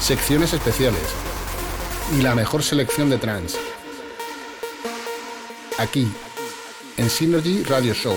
secciones especiales y la mejor selección de trance. Aquí, en Synergy Radio Show.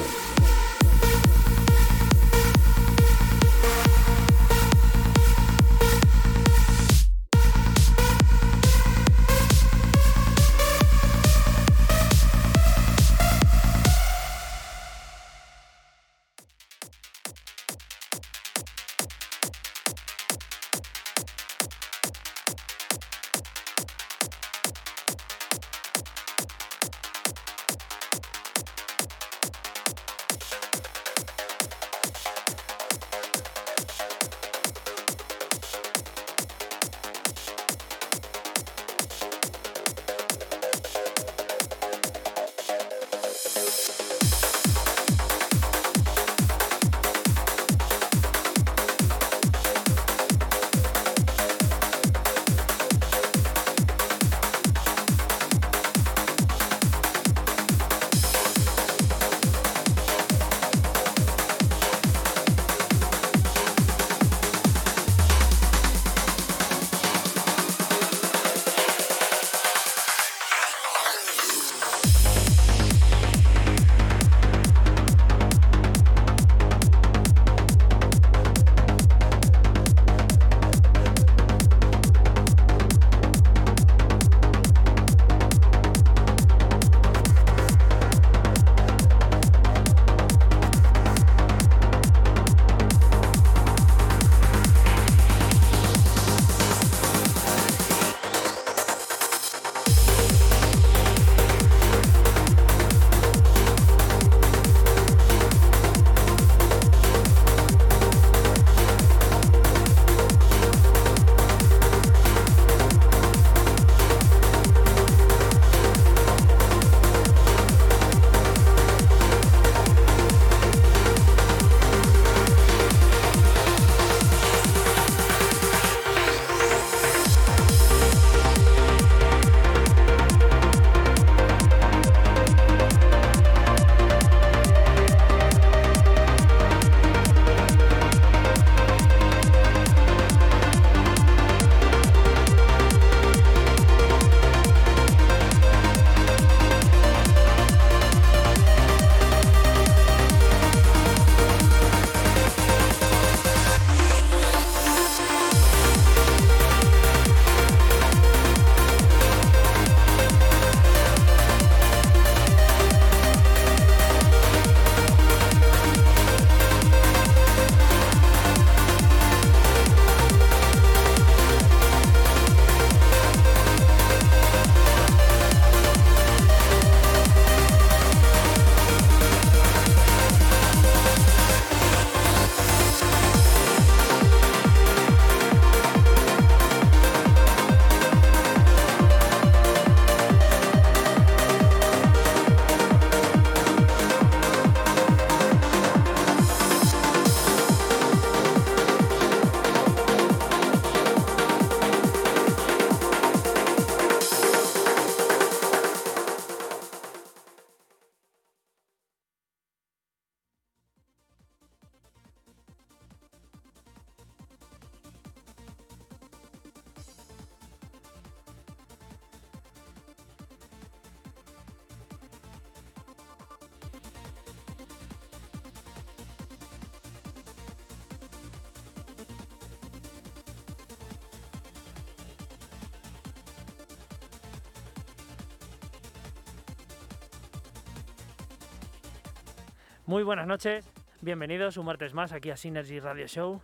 Buenas noches, bienvenidos un martes más aquí a Synergy Radio Show.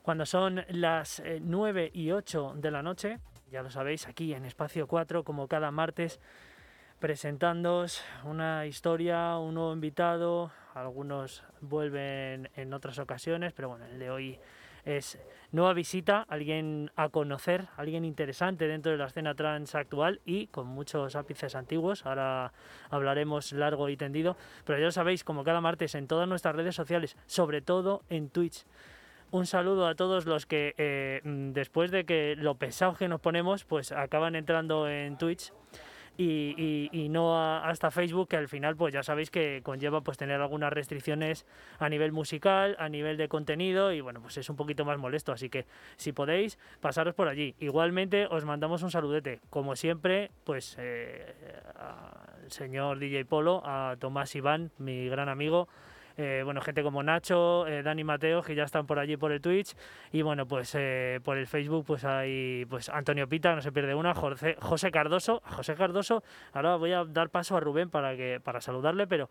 Cuando son las 9 eh, y 8 de la noche, ya lo sabéis, aquí en Espacio 4, como cada martes, presentándoos una historia, un nuevo invitado, algunos vuelven en otras ocasiones, pero bueno, el de hoy es nueva visita, alguien a conocer, alguien interesante dentro de la escena trans actual y con muchos ápices antiguos. Ahora hablaremos largo y tendido, pero ya lo sabéis, como cada martes en todas nuestras redes sociales, sobre todo en Twitch. Un saludo a todos los que eh, después de que lo pesados que nos ponemos, pues acaban entrando en Twitch y, no hasta Facebook, que al final pues ya sabéis que conlleva pues tener algunas restricciones a nivel musical, a nivel de contenido y bueno, pues es un poquito más molesto, así que si podéis, pasaros por allí. Igualmente os mandamos un saludete, como siempre, pues eh, al señor DJ Polo, a Tomás Iván, mi gran amigo, eh, bueno, gente como Nacho, eh, Dani Mateo, que ya están por allí por el Twitch, y bueno, pues eh, por el Facebook pues hay pues Antonio Pita, no se pierde una, José, José Cardoso, José Cardoso, ahora voy a dar paso a Rubén para que para saludarle, pero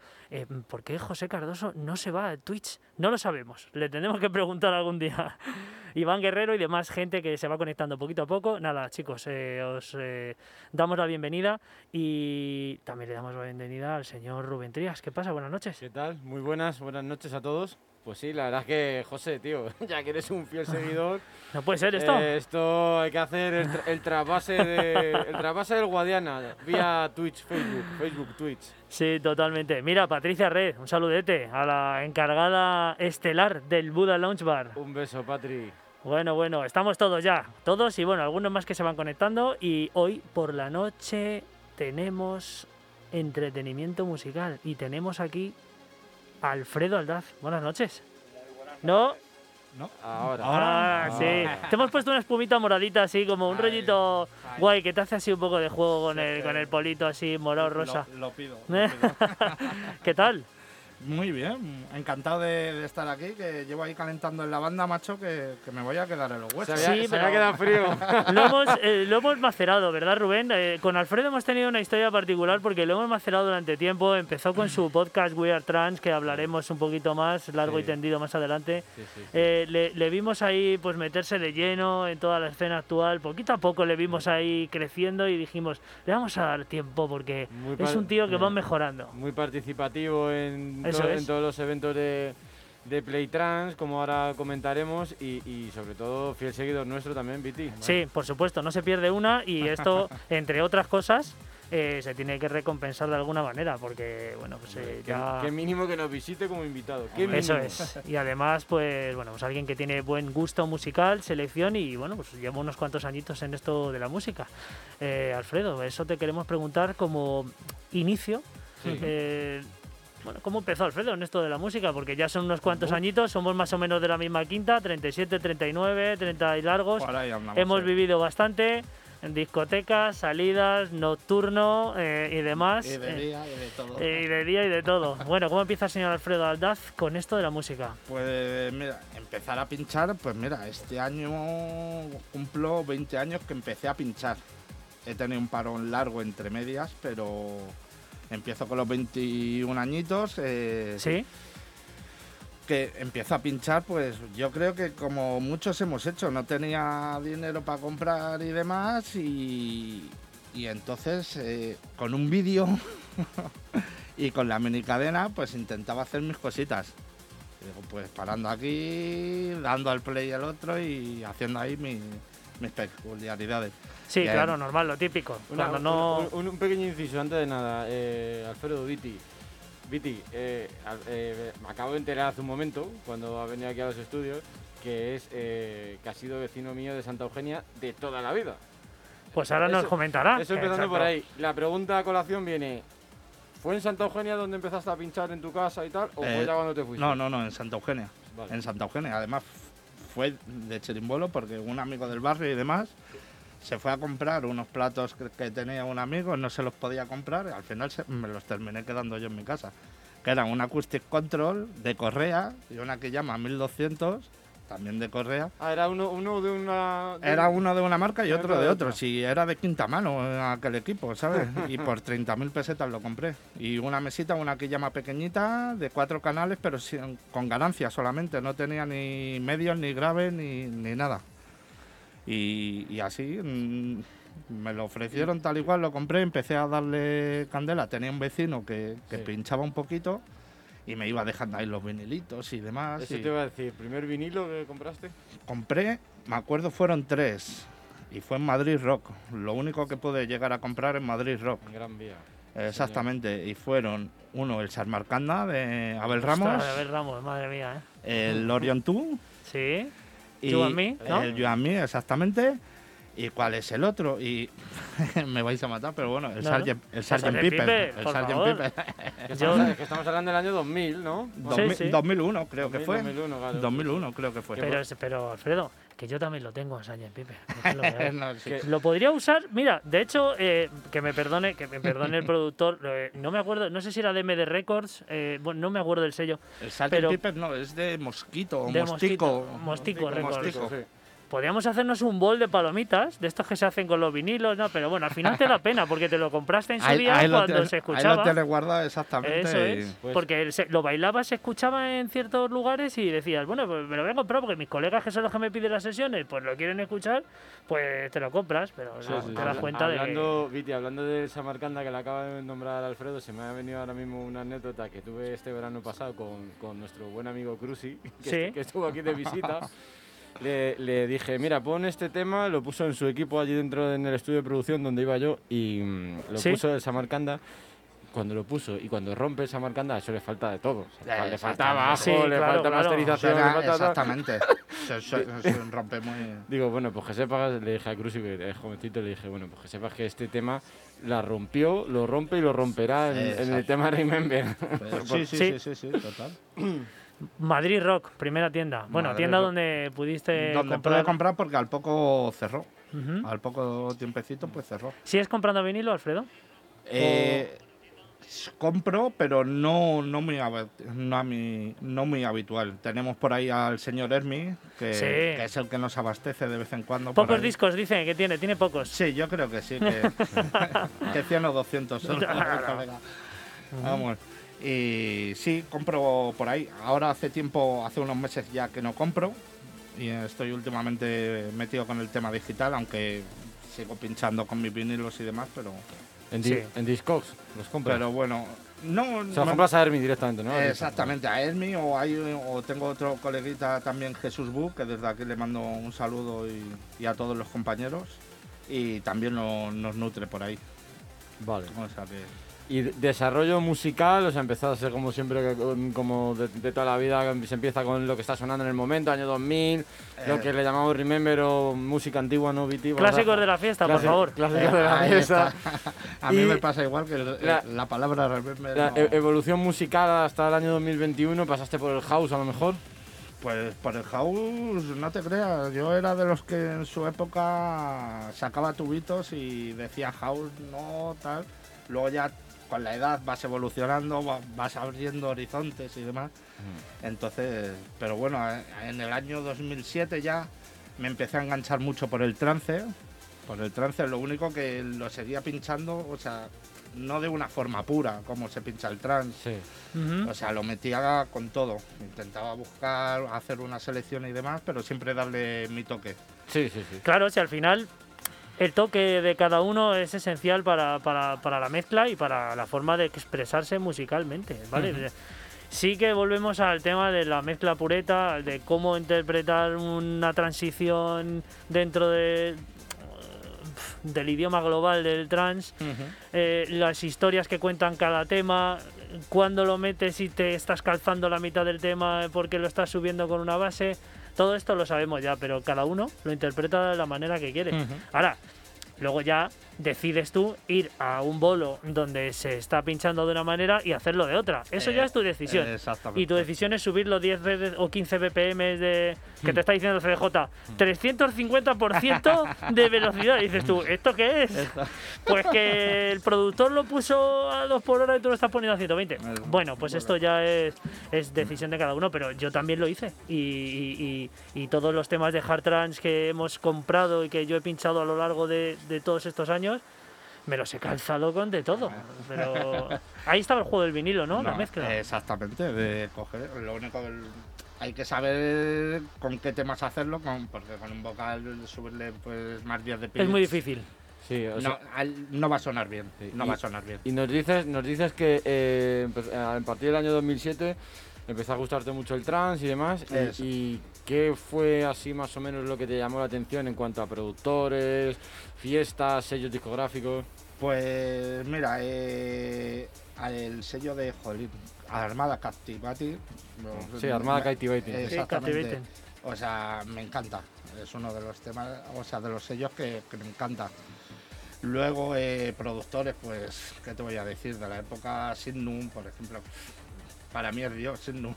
¿por qué José Cardoso no se va a Twitch? No lo sabemos, le tenemos que preguntar algún día. Iván Guerrero y demás gente que se va conectando poquito a poco. Nada, chicos, os damos la bienvenida y también le damos la bienvenida al señor Rubén Trías. ¿Qué pasa? Buenas noches. ¿Qué tal? Muy buenas buenas noches a todos. Pues sí, la verdad es que, José, tío, ya que eres un fiel seguidor. No puede ser esto. Eh, esto hay que hacer el, el trasvase de, el del Guadiana vía Twitch, Facebook, Facebook, Twitch. Sí, totalmente. Mira, Patricia Red, un saludete a la encargada estelar del Buda Lounge Bar. Un beso, Patri. Bueno, bueno, estamos todos ya, todos y bueno, algunos más que se van conectando y hoy por la noche tenemos entretenimiento musical y tenemos aquí Alfredo Aldaz. Buenas noches. ¿No? ¿No? Ahora. Ah, sí. Te hemos puesto una espumita moradita así, como un rollito guay que te hace así un poco de juego con el, con el polito así morado rosa. Lo, pido. ¿Qué tal? Muy bien, encantado de, estar aquí, que llevo ahí calentando en la banda, macho, que, me voy a quedar en los huesos. Se, sí, pero... quedado frío. Lo hemos, eh, lo hemos macerado, ¿verdad, Rubén? Eh, con Alfredo hemos tenido una historia particular porque lo hemos macerado durante tiempo. Empezó con su podcast We Are Trans, que hablaremos un poquito más, largo y tendido más adelante. Eh, le, vimos ahí pues meterse de lleno en toda la escena actual. Poquito a poco le vimos ahí creciendo y dijimos, le vamos a dar tiempo porque es un tío que va mejorando. Muy participativo en en todos los eventos de, de Playtrans, como ahora comentaremos, y, sobre todo fiel seguidor nuestro también, Viti. Sí, por supuesto, no se pierde una y esto, entre otras cosas, eh, se tiene que recompensar de alguna manera, porque, bueno, pues eh, ya... Qué mínimo que nos visite como invitado. Eso es. Y además, pues, bueno, pues alguien que tiene buen gusto musical, selección y, bueno, pues lleva unos cuantos añitos en esto de la música. Eh, Alfredo, eso te queremos preguntar como inicio. Bueno, ¿cómo empezó Alfredo en esto de la música? Porque ya son unos cuantos añitos, somos más o menos de la misma quinta, 37, 39, 30 y largos. Hemos vivido bastante en discotecas, salidas, nocturno eh, y demás. Y de día y de todo. Eh, y de día y de todo. bueno, ¿cómo empieza el señor Alfredo Aldaz con esto de la música? Pues mira, empezar a pinchar, pues mira, este año cumplo 20 años que empecé a pinchar. He tenido un parón largo entre medias, pero Empiezo con los 21 añitos. Eh, sí. Que empiezo a pinchar, pues yo creo que como muchos hemos hecho, no tenía dinero para comprar y demás, y, entonces eh, con un vídeo y con la mini cadena, pues intentaba hacer mis cositas. pues parando aquí, dando al play al otro y haciendo ahí mis peculiaridades. Sí, claro, normal, lo típico. un, pequeño inciso antes de nada, eh, Alfredo Viti. Viti, eh, eh, me acabo de enterar hace un momento, cuando ha venido aquí a los estudios, que es que ha sido vecino mío de Santa Eugenia de toda la vida. Pues ahora nos comentará. Eso empezando por ahí. La pregunta a colación viene, ¿Fue en Santa Eugenia donde empezaste a pinchar en tu casa y tal? ¿O fue ya cuando te fuiste? No, no, no, en Santa Eugenia. En Santa Eugenia. Además, fue de cherimbolo porque un amigo del barrio y demás se fue a comprar unos platos que, tenía un amigo, no se los podía comprar, al final me los terminé quedando yo en mi casa. Que eran un Acoustic Control de Correa y una que llama 1200, también de Correa. Ah, era uno, uno de una. Era uno de una marca y otro de otro. Si era de quinta mano aquel equipo, ¿sabes? y por 30.000 pesetas lo compré. Y una mesita, una que llama pequeñita, de cuatro canales, pero con ganancia solamente. No tenía ni medios, ni graves, ni, ni nada. Y, así, mm, Me lo ofrecieron tal y cual, lo compré, empecé a darle candela. Tenía un vecino que, que Sí. pinchaba un poquito y me iba dejando ahí los vinilitos y demás. Eso y te iba a decir, ¿primer vinilo que compraste? Compré, me acuerdo fueron tres y fue en Madrid Rock. Lo único que pude llegar a comprar en Madrid Rock. En Gran Vía. Exactamente, y fueron uno el Sarmarcanda de Abel Ramos, Ostras, Abel Ramos, madre mía, ¿eh? el Orion 2 Sí. Y You and Me, ¿no? el You and Me, exactamente. ¿Y cuál es el otro? Y me vais a matar, pero bueno, el No. Sgt. Piper. Piper, el favor. Piper. Que Yo- estamos, que estamos hablando del año 2000, ¿no? Sí, 2000 sí. 2001 creo que 2000, fue. 2001, claro. 2001 creo que fue. Pero, pero Alfredo, que yo también lo tengo en. Piper. es lo. No, sí. Podría usar, mira, de hecho, eh, que me perdone, que me perdone el productor, eh, no me acuerdo, no sé si era de MD Records, eh, bueno, no me acuerdo del sello. El pero- Piper no, es de Mosquito, o De Mostico. Mosquito, Mostico Records. Mostico. Sí. Podríamos hacernos un bol de palomitas, de estos que se hacen con los vinilos, no, pero bueno, al final te da pena porque te lo compraste en su Ahí, día ahí lo cuando se ahí escuchaba. lo tienes guardado exactamente. Eso y- es, Pues- porque se- lo bailabas, se escuchaba en ciertos lugares y decías, bueno, pues me lo voy a comprar porque mis colegas que son los que me piden las sesiones, pues lo quieren escuchar, pues te lo compras, pero Sí, no, sí, te sí. das cuenta de que... hablando, Viti, hablando de Samarcanda que le acaba de nombrar Alfredo, se me ha venido ahora mismo una anécdota que tuve este verano pasado con, con nuestro buen amigo Cruci, que, Sí. que estuvo aquí de visita. Le, le dije, mira, pon este tema, lo puso en su equipo allí dentro en el estudio de producción donde iba yo y mm, lo Sí. puso el Samarcanda. Cuando lo puso y cuando rompe el Samarcanda, eso le falta de todo. O sea, le falta bajo, Sí, le claro, falta claro. masterización, le Suena- falta exactamente. se, se- se rompe muy. Digo, bueno, pues que sepas, le dije a Cruci, que es jovencito, le dije, bueno, pues que sepas que este tema la rompió, lo rompe y lo romperá en, en el tema Remember. Sí, sí, Sí. sí, sí, sí, total. Madrid Rock, primera tienda. Bueno, Madrid tienda Rock. donde pudiste Donde comprar... pude comprar porque al poco cerró. Al poco tiempecito, pues cerró. ¿Sigues comprando vinilo, Alfredo? Eh, compro, pero no, no, muy, no, a mi- no muy habitual. Tenemos por ahí al señor Hermi, que, Sí. que es el que nos abastece de vez en cuando. Pocos discos, dice que tiene, tiene pocos. Sí, yo creo que sí, que, que 100 o 200 son. Claro. colega. Vamos. Y sí, compro por ahí. Ahora hace tiempo, hace unos meses ya que no compro. Y estoy últimamente metido con el tema digital, aunque sigo pinchando con mis vinilos y demás, pero, En, Sí. di- en Discogs los compras. pero bueno. No, o sea, los compras a Hermi directamente, ¿no? Exactamente, a Hermi o, hay, o tengo otro coleguita también, Jesús Bu, que desde aquí le mando un saludo y, y a todos los compañeros. Y también lo- nos nutre por ahí. Vale. O sea que. Y de- desarrollo musical, o sea, empezó a ser como siempre, como de, de toda la vida, se empieza con lo que está sonando en el momento, año 2000, lo Eh. que le llamamos Remember o música antigua, no Viti. Vamos a- Clásicos de la fiesta, por Clasi- favor. Clásicos de la fiesta. A mí Y me pasa igual que el- la- la, palabra remember La no- e- evolución musical hasta el año 2021, pasaste por el house a lo mejor. Pues por el house, no te creas, yo era de los que en su época sacaba tubitos y decía house, no, tal. Luego ya con la edad vas evolucionando, va- vas abriendo horizontes y demás. Entonces, pero bueno, eh, en el año 2007 ya me empecé a enganchar mucho por el trance. Por el trance, lo único que lo seguía pinchando, o sea, no de una forma pura, como se pincha el trance. Sí. Ujú. O sea, lo metía con todo. Intentaba buscar, hacer una selección y demás, pero siempre darle mi toque. Sí, sí, sí. Claro, si al final el toque de cada uno es esencial para, para- para la mezcla y para la forma de expresarse musicalmente, ¿vale? Sí que volvemos al tema de la mezcla pureta, de cómo interpretar una transición dentro de, del idioma global del trans, eh, las historias que cuentan cada tema, cuando lo metes y te estás calzando la mitad del tema porque lo estás subiendo con una base, todo esto lo sabemos ya, pero cada uno lo interpreta de la manera que quiere. Ahora, luego ya decides tú ir a un bolo donde se está pinchando de una manera y hacerlo de otra. Eso ya Eh, es tu decisión. Exactamente. Y tu decisión es subirlo 10 veces o 15 BPM de que Hmm. te está diciendo el CDJ. 350% de velocidad. Y dices tú, ¿esto qué es? Pues que el productor lo puso a 2 por hora y tú lo estás poniendo a 120. Bueno, pues esto ya es, es decisión de cada uno, pero yo también lo hice. Y, y- y- y todos los temas de hard trance que hemos comprado y que yo he pinchado a lo largo de, de todos estos años, me los he calzado con de todo. Pero ahí estaba el juego del vinilo, ¿no? la mezcla. Exactamente, de coger. Lo único que el- hay que saber con qué temas hacerlo, con, porque con un vocal subirle pues más días de Es pitch muy difícil. Sí, o no, sea, al- no va a sonar bien. Sí, No y- va a sonar bien. y nos dices, nos dices que eh, a partir del año 2007 empezó a gustarte mucho el trance y demás. Y, qué fue así más o menos lo que te llamó la atención en cuanto a productores, fiestas, sellos discográficos? Pues mira, eh, el sello de jolín, Armada Captivati. no, Sí, Armada me- Captivating. Sí, Exactamente. Captivating. O sea, me encanta. Es uno de los temas, o sea, de los sellos que, que me encanta. Luego, eh, productores, pues, ¿qué te voy a decir? De la época Signum, por ejemplo. Para mí es Dios, Signum.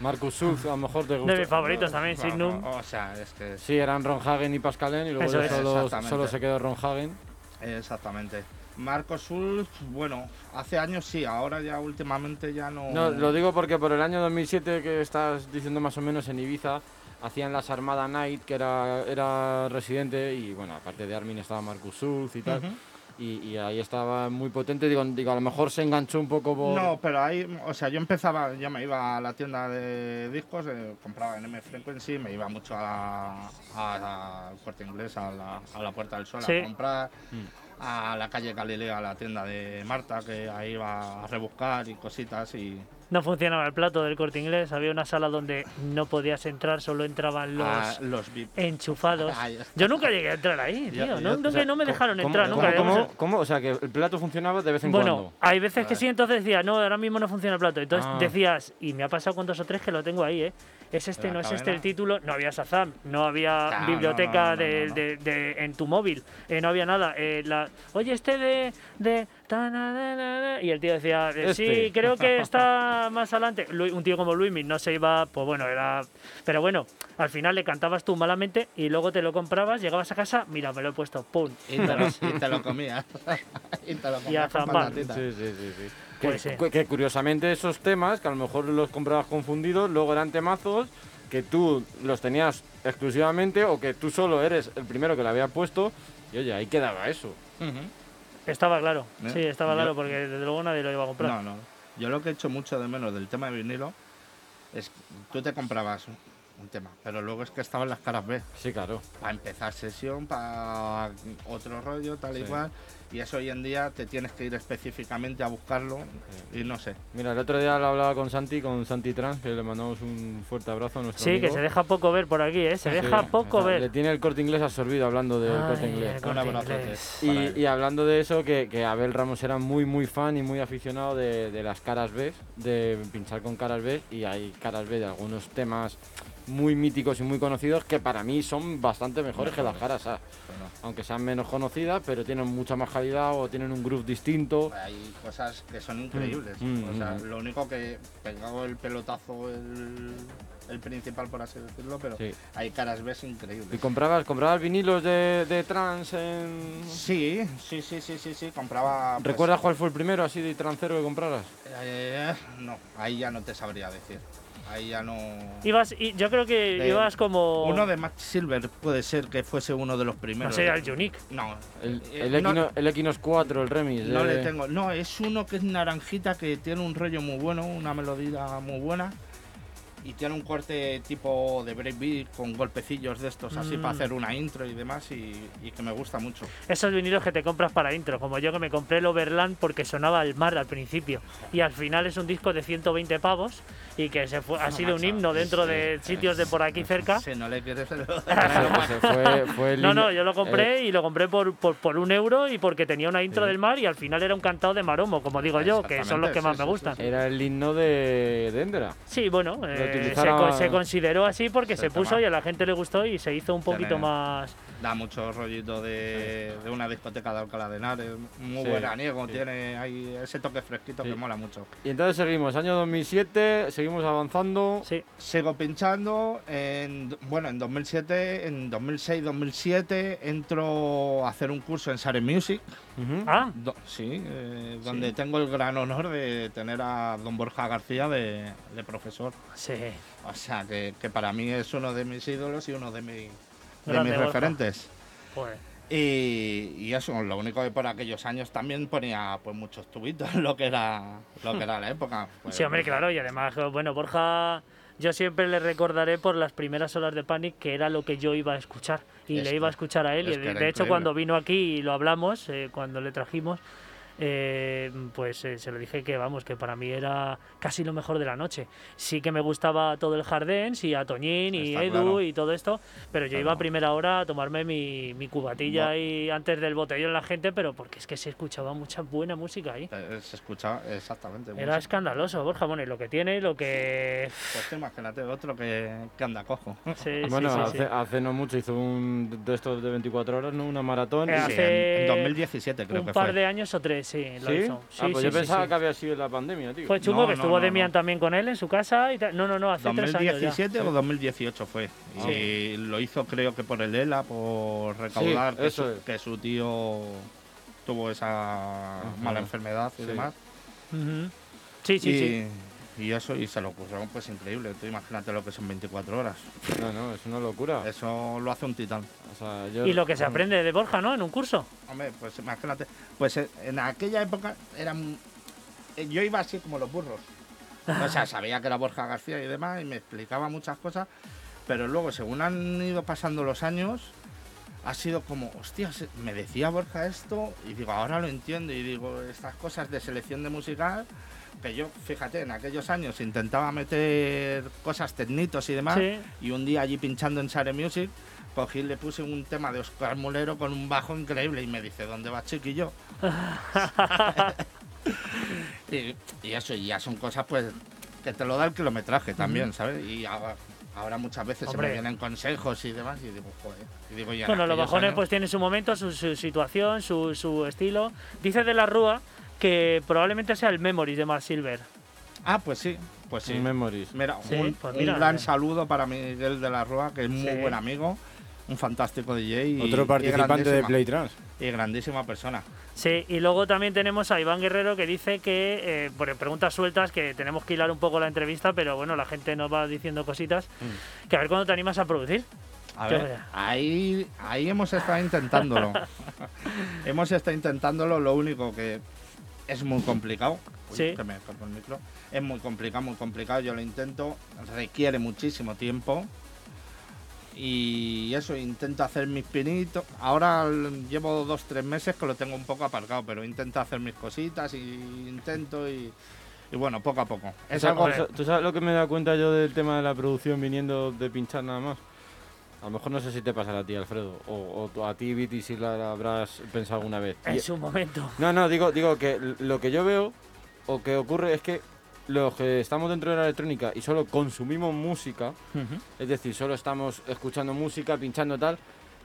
Marcus Schulz, a lo mejor te gusta. De mis favoritos también, Signum. O sea, es que Sí, eran Ron Hagen y Pascalen y luego Eso solo, solo se quedó Ron Hagen. Exactamente. Marcos Sul, bueno, hace años sí, ahora ya últimamente ya no. No, lo digo porque por el año 2007 que estás diciendo más o menos en Ibiza, hacían las Armada Night, que era, era residente, y bueno, aparte de Armin estaba Marcus Schulz y tal. Y, y ahí estaba muy potente, digo, digo, a lo mejor se enganchó un poco por... No, pero ahí, o sea, yo empezaba, yo me iba a la tienda de discos, eh, compraba en M Frequency, me iba mucho a la- a- al corte inglés, a la, a la Puerta del Sol Sí. a comprar, Mm. a la calle Galilea, a la tienda de Marta, que ahí iba a rebuscar y cositas y No funcionaba el plato del corte inglés. Había una sala donde no podías entrar, solo entraban los a los enchufados. Yo nunca llegué a entrar ahí, tío. yo- no, o nunca- sea, no me ¿cómo- dejaron cómo- entrar, ¿cómo, nunca. cómo- Hemos- cómo? O sea, que el plato funcionaba de vez en Bueno, cuando. hay veces que sí, entonces decía, no, ahora mismo no funciona el plato. Entonces Ah. decías, y me ha pasado con dos o tres que lo tengo ahí, ¿eh? Es este, ¿La no es este el título. No había Shazam, no había Claro, biblioteca no, no, no, de, no, no. de- de- en tu móvil, eh, no había nada. Eh, la, Oye, este de. de ta, na, na, na, na", y el tío decía, eh, sí, Este. creo que está más adelante. Un tío como Luismi no se iba, pues bueno, era. Pero bueno, al final le cantabas tú malamente y luego te lo comprabas, llegabas a casa, mira, me lo he puesto, pum. Y te lo, y te lo comías. y te lo comías con zambar. patatita. Sí, sí, sí, sí. Pues que, sí. que curiosamente esos temas, que a lo mejor los comprabas confundidos, luego eran temazos que tú los tenías exclusivamente o que tú solo eres el primero que le había puesto y oye, ahí quedaba eso. Estaba claro, ¿Eh? sí, estaba Yo- claro, porque desde luego nadie lo iba a comprar. No, no. Yo lo que he hecho mucho de menos del tema de vinilo es tú te comprabas un- un tema, pero luego es que estaban las caras B. Sí, claro. Para empezar sesión, para otro rollo, tal y Sí. cual. Y eso hoy en día te tienes que ir específicamente a buscarlo y no sé. Mira, el otro día lo hablaba con Santi, con Santi Trans, que le mandamos un fuerte abrazo a nuestro Sí, que amigo. se deja poco ver por aquí, ¿eh? Se Sí, deja poco sea, Le ver. tiene el corte inglés absorbido hablando del Ay, corte el inglés. Corte. Inglés. Y, y hablando de eso, que, que Abel Ramos era muy muy fan y muy aficionado de, de las caras B, de pinchar con caras B, y hay caras B de algunos temas muy míticos y muy conocidos que para mí son bastante mejores que las caras A. Bueno, Aunque sean menos conocidas, pero tienen mucha más calidad o tienen un groove distinto. hay cosas que son increíbles. mm, o sea, mm. lo único que pegado el pelotazo el, el principal, por así decirlo, pero Sí. hay caras B ¿Y increíbles. comprabas, comprabas vinilos de, de trans en... Sí, sí, sí, sí, sí, sí, compraba... pues, ¿Recuerdas cuál fue el primero así de trancero que compraras? eh, no, ahí ya no te sabría decir. Ahí ya no... Ibas, y yo creo que De- ibas como. Uno de Max Silver puede ser que fuese uno de los No primeros. sé, al Unique. No, El, eh, el, no- Equino- el Equinox 4, el remix. No le tengo. No, es uno que es naranjita, que tiene un rollo muy bueno, una melodía muy buena. Y tiene un corte tipo de breakbeat con golpecillos de estos así Mm. para hacer una intro y demás y, y que me gusta mucho. Esos vinilos que te compras para intro, como yo que me compré el Overland porque sonaba al mar al principio. Y al final es un disco de 120 pavos y que se fue, ha sido un himno dentro sí, de sitios de por aquí cerca. Si no le quieres el- pues, fue, fue el No, no, yo lo compré eh, y lo compré por, por, por un euro y porque tenía una intro Sí. del mar y al final era un cantado de maromo, como digo yo, que son los que más sí, me sí, gustan. sí, era el himno de, de Endera. Sí, bueno, eh, utilizara- con- se consideró así porque se puso y a la gente le gustó y se hizo un poquito más... Da mucho rollito de, de una discoteca de Alcalá de Henares, muy Sí, veraniego, sí. tiene ahí ese toque fresquito Sí. que mola mucho. Y entonces seguimos, año 2007, seguimos avanzando. Sí, Sigo pinchando, en, bueno, en 2007, en 2006-2007 entro a hacer un curso en Sare Music, ah, do- sí, eh, donde Sí. tengo el gran honor de tener a don Borja García de, de profesor. sí. O sea, que, que para mí es uno de mis ídolos y uno de, mi- de mis referentes. Joder. Y, y eso, lo único que por aquellos años también ponía pues muchos tubitos, lo que era, lo que era la época. Pues, Sí, hombre, claro, y además, bueno, Borja yo siempre le recordaré por las primeras horas de Panic, que era lo que yo iba a escuchar. Y Es le iba a escuchar a él. es Y de, hecho, increíble. cuando vino aquí y lo hablamos, eh, cuando le trajimos, eh, pues eh, se lo dije que vamos, que para mí era casi lo mejor de la noche. Sí que me gustaba todo el Jardens y a Toñín y Está Edu claro. y todo esto, pero yo Claro. iba a primera hora a tomarme mi, mi cubatilla Bu- y antes del botellón la gente, pero porque es que se escuchaba mucha buena música ahí. Eh, Se escuchaba exactamente. Era escandaloso, Borja, bueno, y lo que tiene y lo que... Pues imagínate otro que, que anda cojo. Sí, sí, bueno, sí, hace, sí. hace no mucho hizo un de estos de 24 horas, ¿no? Una maratón. Eh, y- Sí, hace en 2017 creo un que par fue. de años o tres, sí, lo ¿Sí? hizo. Sí, ah, pues sí, yo sí, pensaba sí. que había sido la pandemia, tío. Fue chungo No, que no, estuvo no, Demian no. también con él en su casa y tal. No, no, no, hace tres años ya. 2017 o 2018 fue. Sí. Y lo hizo creo que por el ELA, por recaudar que, su, es. que su tío tuvo esa mala enfermedad y Sí. demás. Sí, sí, y, sí. Y eso, y se lo ocurrió, pues increíble. Tú imagínate lo que son 24 horas. No, no, es una locura. Eso lo hace un titán. O sea, yo- Y lo que se aprende de Borja, ¿no? En un curso. Hombre, pues imagínate. Pues en aquella época eran. eh, Yo iba así como los burros. O sea, sabía que era Borja García y demás, y me explicaba muchas cosas. Pero luego, según han ido pasando los años, ha sido como, hostias, me decía Borja esto, y digo, ahora lo entiendo. Y digo, estas cosas de selección de musical, que yo, fíjate, en aquellos años intentaba meter cosas tecnitos y demás. Sí. Y un día allí pinchando en Share Music, cogí y le puse un tema de Oscar Mulero con un bajo increíble y me dice, ¿dónde vas chiquillo? y, y eso, y ya son cosas pues que te lo da el kilometraje también, ¿sabes? Y ahora, ahora muchas veces se Hombre. me vienen consejos y demás y digo, joder. Y digo, y en Bueno, los bajones años- pues tienen su momento, su, su situación, su, su estilo. Dice de la Rúa que probablemente sea el Memories de Mark Silver. Ah, pues sí, pues sí. Memories. Mira, Sí, un, pues un gran eh. saludo para Miguel de la Rúa, que es muy Sí. buen amigo, un fantástico DJ y, Otro y participante de grandísima- Play Trans. y grandísima persona. Sí, y luego también tenemos a Iván Guerrero que dice que, eh, por preguntas sueltas, que tenemos que hilar un poco la entrevista, pero bueno, la gente nos va diciendo cositas. Que a ver cuándo te animas a producir. A ver, ahí, ahí hemos estado intentándolo. hemos estado intentándolo, lo único que es muy complicado. Uy, Sí. que me el micro. Es muy complicado, muy complicado. Yo lo intento, requiere muchísimo tiempo. Y eso, intento hacer mis pinitos. Ahora llevo dos, tres meses que lo tengo un poco aparcado, pero intento hacer mis cositas y intento y, y bueno, poco a poco. Es ¿Tú algo sabes- ¿Tú sabes lo que me da cuenta yo del tema de la producción viniendo de pinchar nada más? A lo mejor no sé si te pasará a ti, Alfredo, o, a ti, Viti, si la habrás pensado alguna vez. En su momento. No, no, digo, digo que lo que yo veo o que ocurre es que los que estamos dentro de la electrónica y solo consumimos música, es decir, solo estamos escuchando música, pinchando tal,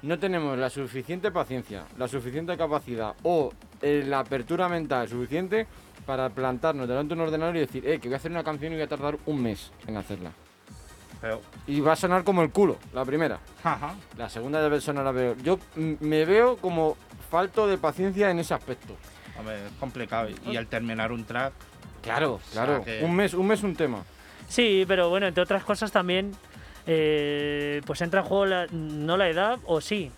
no tenemos la suficiente paciencia, la suficiente capacidad o eh, la apertura mental suficiente para plantarnos delante de un ordenador y decir, eh, que voy a hacer una canción y voy a tardar un mes en hacerla. Pero- Y va a sonar como el culo, la primera. Ajá. La segunda debe sonar a peor. Yo me veo como falto de paciencia en ese aspecto. Hombre, es complicado. Y, al terminar un track, Claro, sea claro. que- Un mes, un mes un tema. Sí, pero bueno, entre otras cosas también, eh, pues entra en juego la- no la edad, o sí.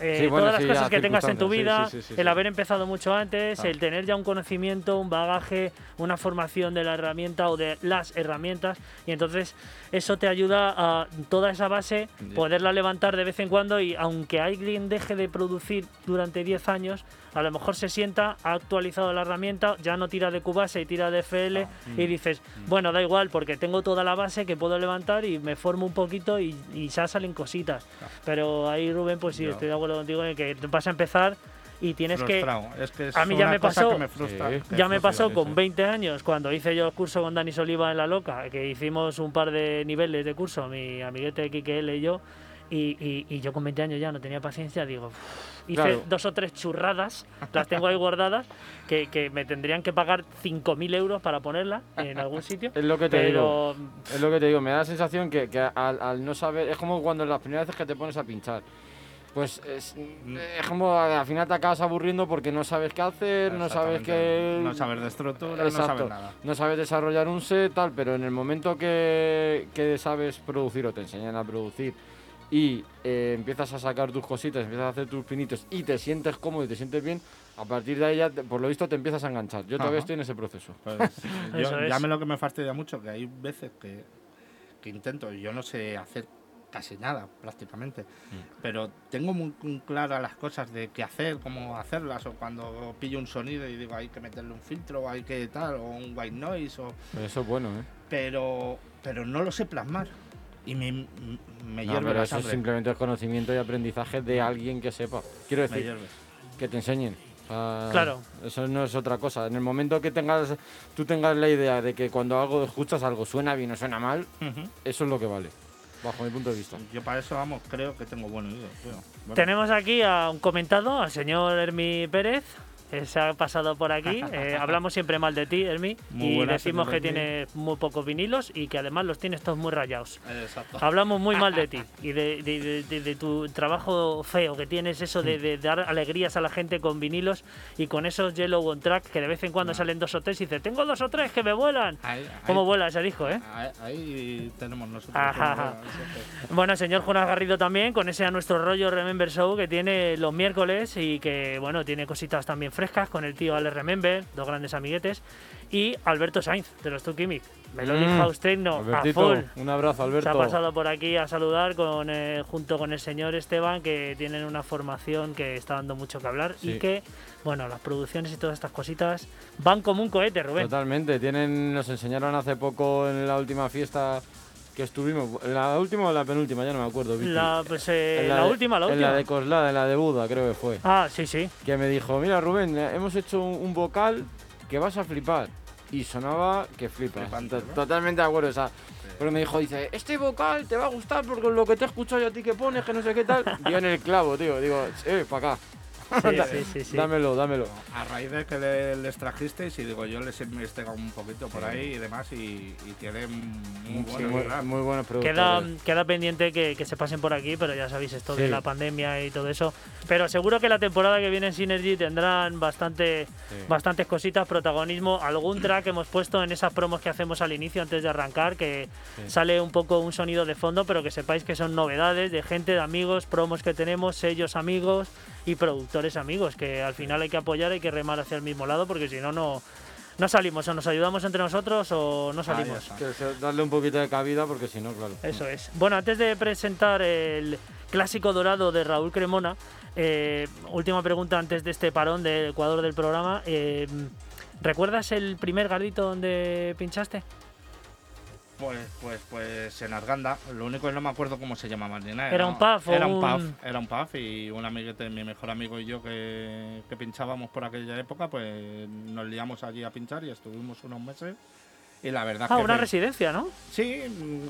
Eh, Sí, bueno, todas las cosas que tengas en tu vida, el haber empezado mucho antes, Ah. el tener ya un conocimiento, un bagaje, una formación de la herramienta o de las herramientas, y entonces eso te ayuda a toda esa base poderla levantar de vez en cuando y aunque alguien deje de producir durante 10 años, a lo mejor se sienta, ha actualizado la herramienta, ya no tira de Cubase y tira de FL Ah, y dices, bueno, da igual porque tengo toda la base que puedo levantar y me formo un poquito y, y ya salen cositas. Pero ahí Rubén, pues sí, Ya. estoy de acuerdo contigo en que te vas a empezar y tienes que... frustrado. Es que es a mí ya me pasó- que me frustra. Sí. que Ya me pasó con sí. 20 años cuando hice yo el curso con Dani Soliva en La Loca, que hicimos un par de niveles de curso, mi amiguete Kike L y yo, y, y- y yo con 20 años ya no tenía paciencia, digo, hice Claro. dos o tres churradas, las tengo ahí guardadas, que, que me tendrían que pagar 5.000 euros para ponerla en algún sitio. Es lo que te digo. Es lo que te digo. Me da la sensación que, que al, al no saber. Es como cuando las primeras veces que te pones a pinchar. Pues es, es como al final te acabas aburriendo porque no sabes qué hacer, no sabes qué. No sabes de estructura, no sabes nada. No sabes desarrollar un set, tal, pero en el momento que, que sabes producir o te enseñan a producir y eh, empiezas a sacar tus cositas, empiezas a hacer tus pinitos y te sientes cómodo y te sientes bien, a partir de ahí ya, te- por lo visto, te empiezas a enganchar. Yo todavía Ajá. estoy en ese proceso. Pues, Eso yo, es. ya me lo que me fastidia mucho, que hay veces que, que intento. Yo no sé hacer casi nada, prácticamente. Mm. Pero tengo muy, muy claras las cosas de qué hacer, cómo hacerlas, o cuando pillo un sonido y digo hay que meterle un filtro, o hay que tal, o un white noise, o... Eso es bueno, ¿eh? pero, pero no lo sé plasmar. Y me, me No, hierve pero la eso es sangre. simplemente el conocimiento y aprendizaje de alguien que sepa. Quiero Me decir, que te enseñen. Claro. Eso no es otra cosa. En el momento que tengas, tú tengas la idea de que cuando algo escuchas algo suena bien o suena mal, eso es lo que vale, bajo mi punto de vista. Yo para eso, vamos, creo que tengo buen oído. Bueno, Tenemos aquí a un comentado, al señor Hermi Pérez, que se ha pasado por aquí. Eh, hablamos siempre mal de ti, Hermi, y decimos que tienes muy pocos vinilos y que además los tienes todos muy rayados. Exacto. Hablamos muy mal de ti y de, de- de- de- tu trabajo feo que tienes, eso de, dar alegrías a la gente con vinilos y con esos Yellow on Track que de vez en cuando salen dos o tres y dices, tengo dos o tres que me vuelan. Ahí, ¿Cómo ahí- vuela ese disco, eh? ahí- ahí tenemos nosotros. Ajá, ajá. Bueno, señor Jonas Garrido también, con ese a nuestro rollo Remember Show que tiene los miércoles y que, bueno, tiene cositas también frescas con el tío Ale Remember, dos grandes amiguetes, y Alberto Sainz, de los Tukimic. Melodic Mm, House Techno, a full. un abrazo, Se Alberto. ha pasado por aquí a saludar con, eh, junto con el señor Esteban, que tienen una formación que está dando mucho que hablar y que, bueno, las producciones y todas estas cositas van como un cohete, Rubén. Totalmente. Tienen, nos enseñaron hace poco en la última fiesta que estuvimos. ¿La última o la penúltima? Ya no me acuerdo. Vicky. La, pues, eh, En la, de- última, la En última. la de Coslada, en la de Buda, creo que fue. Ah, sí, sí. Que me dijo, mira Rubén, eh, hemos hecho un, un vocal que vas a flipar. Y sonaba que flipas. Flipante, ¿no? Totalmente de acuerdo. O sea, pero me dijo, dice, este vocal te va a gustar porque lo que te he escuchado yo a ti que pones, que no sé qué tal. Dio en el clavo, tío. Digo, eh, para acá. Sí, sí, sí. Dámelo, dámelo. A raíz de que le- les trajisteis, y digo, yo les he investigado un poquito por ahí y demás, y, y tienen muy Sí, buenos muy, muy buenos productores. Queda, queda pendiente que, que se pasen por aquí, pero ya sabéis esto de la pandemia y todo eso. Pero seguro que la temporada que viene en Synergy tendrán bastante, Sí. bastantes cositas, protagonismo, algún track que hemos puesto en esas promos que hacemos al inicio antes de arrancar, que Sí. sale un poco un sonido de fondo, pero que sepáis que son novedades de gente, de amigos, promos que tenemos, sellos amigos y productores amigos, que al final hay que apoyar, hay que remar hacia el mismo lado, porque si no, no, no salimos, o nos ayudamos entre nosotros o no Ahí salimos. Que darle un poquito de cabida porque si no, claro. Eso es. Bueno, antes de presentar el clásico dorado de Raúl Cremona, eh, última pregunta antes de este parón del Ecuador del programa. eh, ¿Recuerdas el primer gardito donde pinchaste? Pues, pues, pues en Arganda, lo único que no me acuerdo cómo se llamaba ni nada. ¿Era un pub o Era un un- pub, era un pub y un amiguete, mi mejor amigo y yo que, que pinchábamos por aquella época, pues nos liamos allí a pinchar y estuvimos unos meses. Y la verdad Ah, que una me- residencia, ¿no? Sí,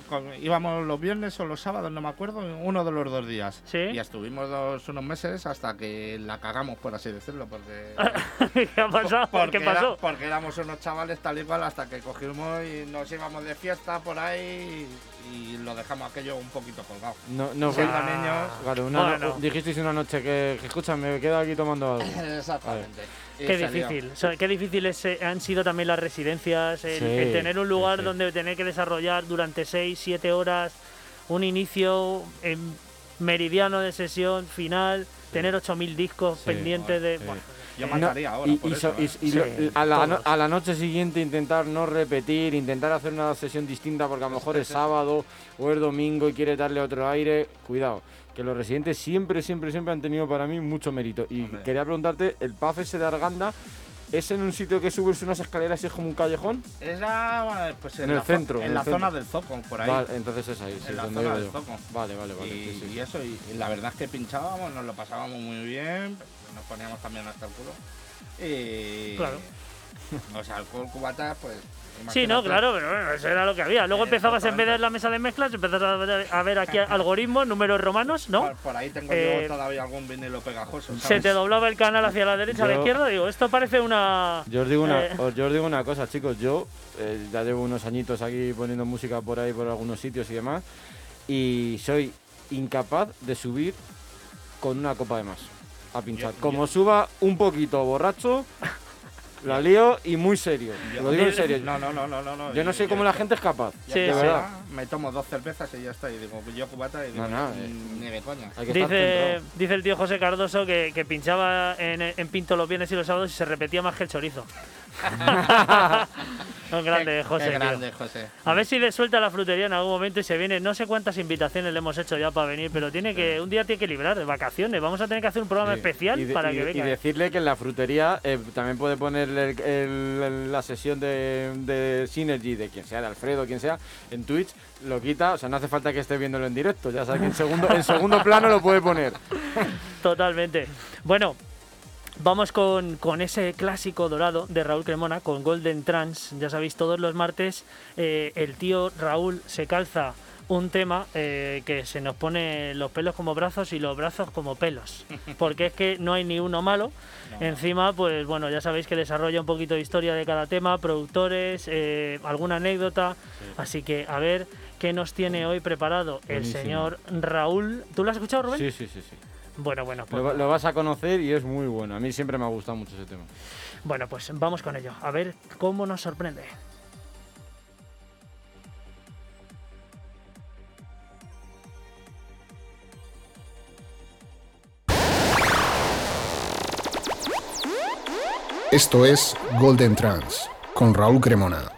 con- íbamos los viernes o los sábados, no me acuerdo, uno de los dos días. Sí. Y estuvimos dos, unos meses hasta que la cagamos, por así decirlo, porque... ¿Qué ha pasado? porque ¿Qué era- pasó? porque éramos unos chavales tal y cual hasta que cogimos y nos íbamos de fiesta por ahí y, y lo dejamos aquello un poquito colgado. No, no fue- niños... Claro, una Bueno. no- dijisteis una noche que, que, escucha, me quedo aquí tomando algo. Exactamente. Qué difícil. O sea, qué difíciles eh, han sido también las residencias, el, Sí, el tener un lugar sí. donde tener que desarrollar durante 6, 7 horas un inicio en meridiano de sesión final, tener 8.000 discos Sí, pendientes de... sí. bueno, Yo mataría ahora y, por y eso, so- y- ¿eh? y Sí, lo- a, la, no- todos. a la noche siguiente intentar no repetir, intentar hacer una sesión distinta porque a lo mejor es sábado o es domingo y quiere darle otro aire. Cuidado, que los residentes siempre, siempre, siempre han tenido para mí mucho mérito. Y Hombre. quería preguntarte, ¿el PAF ese de Arganda es en un sitio que subes unas escaleras y es como un callejón? Era pues, En el la centro, En en la zona del Zoco, por ahí. Vale, entonces es ahí. sí, en la zona del yo. Zoco. Vale, vale, vale. y, sí, sí. y eso, y, y la verdad es que pinchábamos, nos lo pasábamos muy bien, nos poníamos también hasta el culo. Y. Claro. O sea, alcohol cubata, pues. Sí, no, claro, pero bueno, eso era lo que había. Luego Eh, empezabas en vez de la mesa de mezclas, empezabas a ver, a ver aquí algoritmos, números romanos, ¿no? Por, por ahí tengo Eh, yo todavía algún vinilo pegajoso. Se ¿sabes? te doblaba el canal hacia la derecha, a la Yo- izquierda, digo, esto parece una... Yo os digo una, Eh. os- yo os digo una cosa, chicos. Yo eh, ya llevo unos añitos aquí poniendo música por ahí, por algunos sitios y demás. Y soy incapaz de subir con una copa de más a pinchar. Como suba un poquito borracho, la lío y muy serio. Yo- Lo digo en serio. No, no, no, no, no. no. Yo no sé cómo la gente es capaz. Sí, de verdad. Me tomo dos cervezas y ya está. Y digo, yo cubata y digo, No, no, "Mm, eh. ni de coña. Hay que estar Dice, dice el tío José Cardoso que, que pinchaba en, en Pinto los viernes y los sábados y se repetía más que el chorizo. Un grande, Qué- José. Qué tío. grande, José. A ver si le suelta la frutería en algún momento y se viene. No sé cuántas invitaciones le hemos hecho ya para venir, pero tiene que un día tiene que librar de vacaciones. Vamos a tener que hacer un programa Sí. especial de- para y que venga. Y decirle que en la frutería eh, también puede poner la sesión de, de Synergy, de quien sea, de Alfredo, quien sea, en Twitch, lo quita. O sea, no hace falta que esté viéndolo en directo. Ya sabes que en segundo, en segundo plano lo puede poner. Totalmente. Bueno, vamos con, con ese clásico dorado de Raúl Cremona, con Golden Trans. Ya sabéis, todos los martes eh, el tío Raúl se calza un tema eh, que se nos pone los pelos como brazos y los brazos como pelos. Porque es que no hay ni uno malo. Encima, pues bueno, ya sabéis que desarrolla un poquito de historia de cada tema, productores, eh, alguna anécdota. Así que a ver qué nos tiene hoy preparado el señor Raúl. ¿Tú lo has escuchado, Rubén? Sí, sí, sí. sí. Bueno, bueno, pues Lo, lo vas a conocer y es muy bueno. A mí siempre me ha gustado mucho ese tema. Bueno, pues vamos con ello. A ver cómo nos sorprende. Esto es Golden Trans con Raúl Cremona.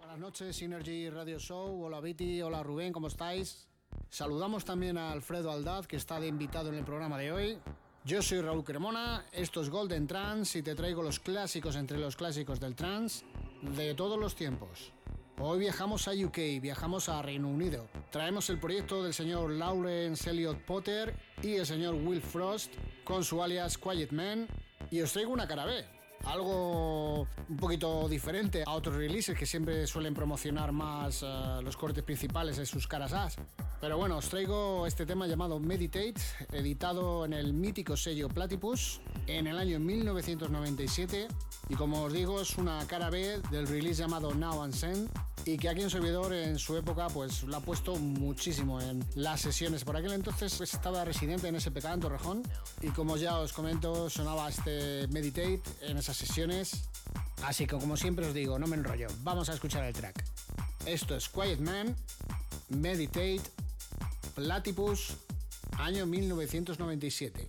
Buenas noches, Synergy Radio Show. Hola Viti, hola Rubén, ¿cómo estáis? Saludamos también a Alfredo Aldaz, que está de invitado en el programa de hoy. Yo soy Raúl Cremona, esto es Golden Trans y te traigo los clásicos entre los clásicos del trans de todos los tiempos. Hoy viajamos a UK, viajamos a Reino Unido. Traemos el proyecto del señor Lawrence Elliot Potter y el señor Will Frost con su alias Quiet Man. Y os traigo una cara B, algo un poquito diferente a otros releases que siempre suelen promocionar más eh, los cortes principales de sus caras A. Pero bueno, os traigo este tema llamado Meditate, editado en el mítico sello Platypus en el año 1997. Y como os digo, es una cara B del release llamado Now and Send y que aquí en servidor en su época pues lo ha puesto muchísimo en las sesiones. Por aquel entonces pues, estaba residente en SPK en Torrejón y como ya os comento sonaba este Meditate en sesiones. Así que como siempre os digo, no me enrollo, vamos a escuchar el track. Esto es Quiet Man, Meditate, Platypus, año 1997.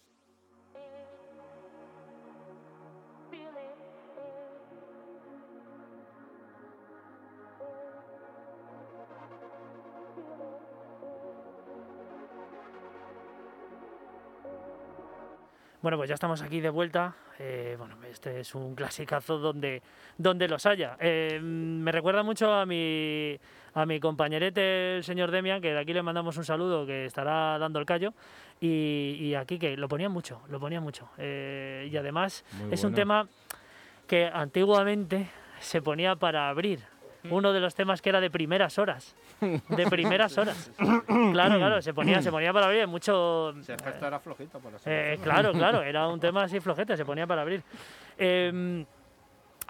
Bueno, pues ya estamos aquí de vuelta. Eh, bueno, este es un clasicazo donde, donde los haya. Eh, me recuerda mucho a mi, a mi compañerete, el señor Demian, que de aquí le mandamos un saludo, que estará dando el callo. Y, y aquí que lo ponía mucho, lo ponía mucho. Eh, y además Muy es un tema que antiguamente se ponía para abrir. Uno de los temas que era de primeras horas. De primeras horas. Claro, claro, se ponía, se ponía para abrir mucho. Si esto era flojito, por eso. Eh, claro, claro, era un tema así flojete, se ponía para abrir. Eh,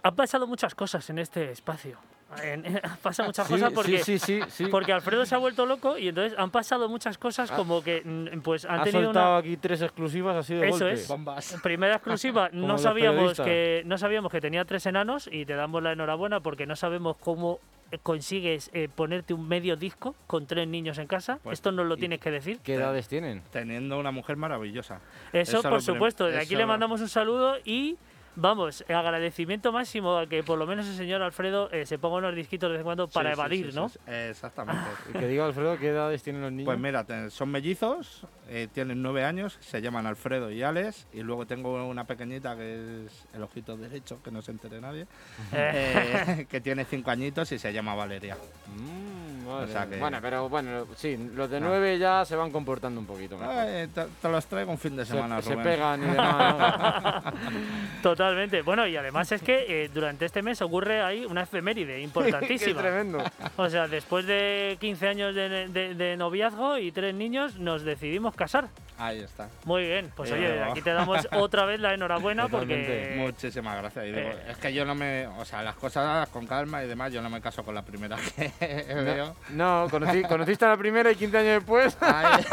han pasado muchas cosas en este espacio. Pasado muchas Sí, cosas porque, sí, sí, sí, sí. porque Alfredo se ha vuelto loco y entonces han pasado muchas cosas como que mm, pues han ha tenido soltado una aquí tres exclusivas así de Eso golpe. es. Bombas. primera exclusiva. No sabíamos que no sabíamos que tenía tres enanos y te damos la enhorabuena porque no sabemos cómo eh, consigues eh, ponerte un medio disco con tres niños en casa. Pues, Esto nos lo tienes que decir. ¿Qué edades tienen? Teniendo una mujer maravillosa. Eso, Eso por supuesto. De aquí eso le mandamos un saludo y vamos, agradecimiento máximo a que por lo menos el señor Alfredo eh, se ponga unos disquitos de vez en cuando para Sí, evadir, sí, ¿no? sí, sí. Exactamente. Y que diga Alfredo qué edades tienen los niños. Pues mira, son mellizos, eh, tienen nueve años, se llaman Alfredo y Alex, y luego tengo una pequeñita que es el ojito derecho, que no se entere nadie, Eh, eh, que tiene cinco añitos y se llama Valeria. Mm, madre O sea que- Bueno, pero bueno, sí, los de No. nueve ya se van comportando un poquito mejor. Eh, te, te los traigo un fin de se, semana, se Rubén. pegan y demás. totalmente. Bueno, y además es que eh, durante este mes ocurre ahí una efeméride Qué importantísima. tremendo. O sea, después de 15 años de, de- de noviazgo y tres niños, nos decidimos casar. Ahí está. Muy bien, pues oye, aquí te damos otra vez la enhorabuena Totalmente. porque... Muchísimas gracias. Y digo, eh, es que yo no me. O sea, las cosas con calma y demás, yo no me caso con la primera que veo. No, conocí- conociste a la primera y 15 años después. Ahí-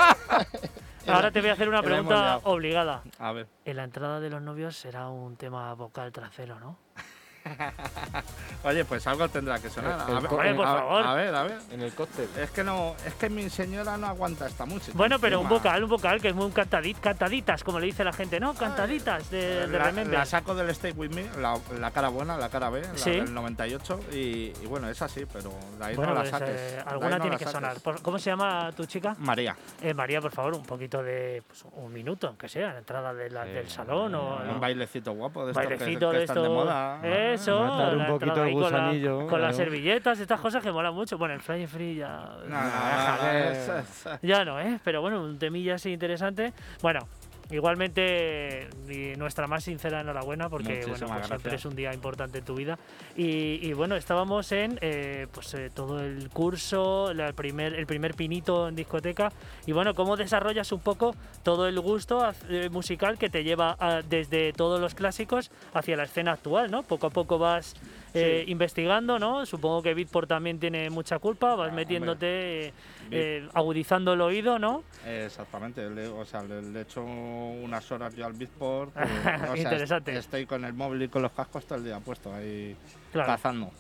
Ahora te voy a hacer una pregunta obligada. A ver. En la entrada de los novios será un tema vocal trasero, ¿no? Oye, pues algo tendrá que sonar. El- A el ver, co- Oye, por a- favor. A ver, a ver. En el cóctel. Es que no, es que mi señora no aguanta esta música. Bueno, pero un encima. vocal, un vocal que es muy cantadit, cantaditas, como le dice la gente, ¿no? Cantaditas de, de la, Remember. la saco del Stay With Me, la, la cara buena, la cara B, la Sí. del 98, y, y bueno, es así, pero de ahí Bueno, no la pues, saques. eh, alguna no tiene que sonar. ¿Cómo se llama tu chica? María. Eh, María, por favor, un poquito de pues, un minuto, aunque sea, la entrada de la- Sí, del salón o un Un ¿no? bailecito guapo de estos que- bailecito que, de están esto. de moda. Eso, Matar un poquito el ahí con la- gusanillo, con, las servilletas, estas cosas que molan mucho. Bueno, el fly free ya. No, es- es- Ya no, ¿eh? Pero bueno, un temilla así interesante. Bueno, igualmente nuestra más sincera enhorabuena porque bueno, pues siempre es un día importante en tu vida. Y, y bueno, estábamos en eh, pues eh, todo el curso, la primer, el primer pinito en discoteca. Y bueno, cómo desarrollas un poco todo el gusto eh, musical que te lleva a- desde todos los clásicos hacia la escena actual, ¿no? Poco a poco vas eh, investigando, ¿no? Supongo que Beatport también tiene mucha culpa, vas Ah, metiéndote, eh, eh, agudizando el oído, ¿no? Exactamente, le, o sea, le, le echo unas horas yo al Beatport. o sea, Interesante. estoy con el móvil y con los cascos todo el día puesto ahí Claro. cazando.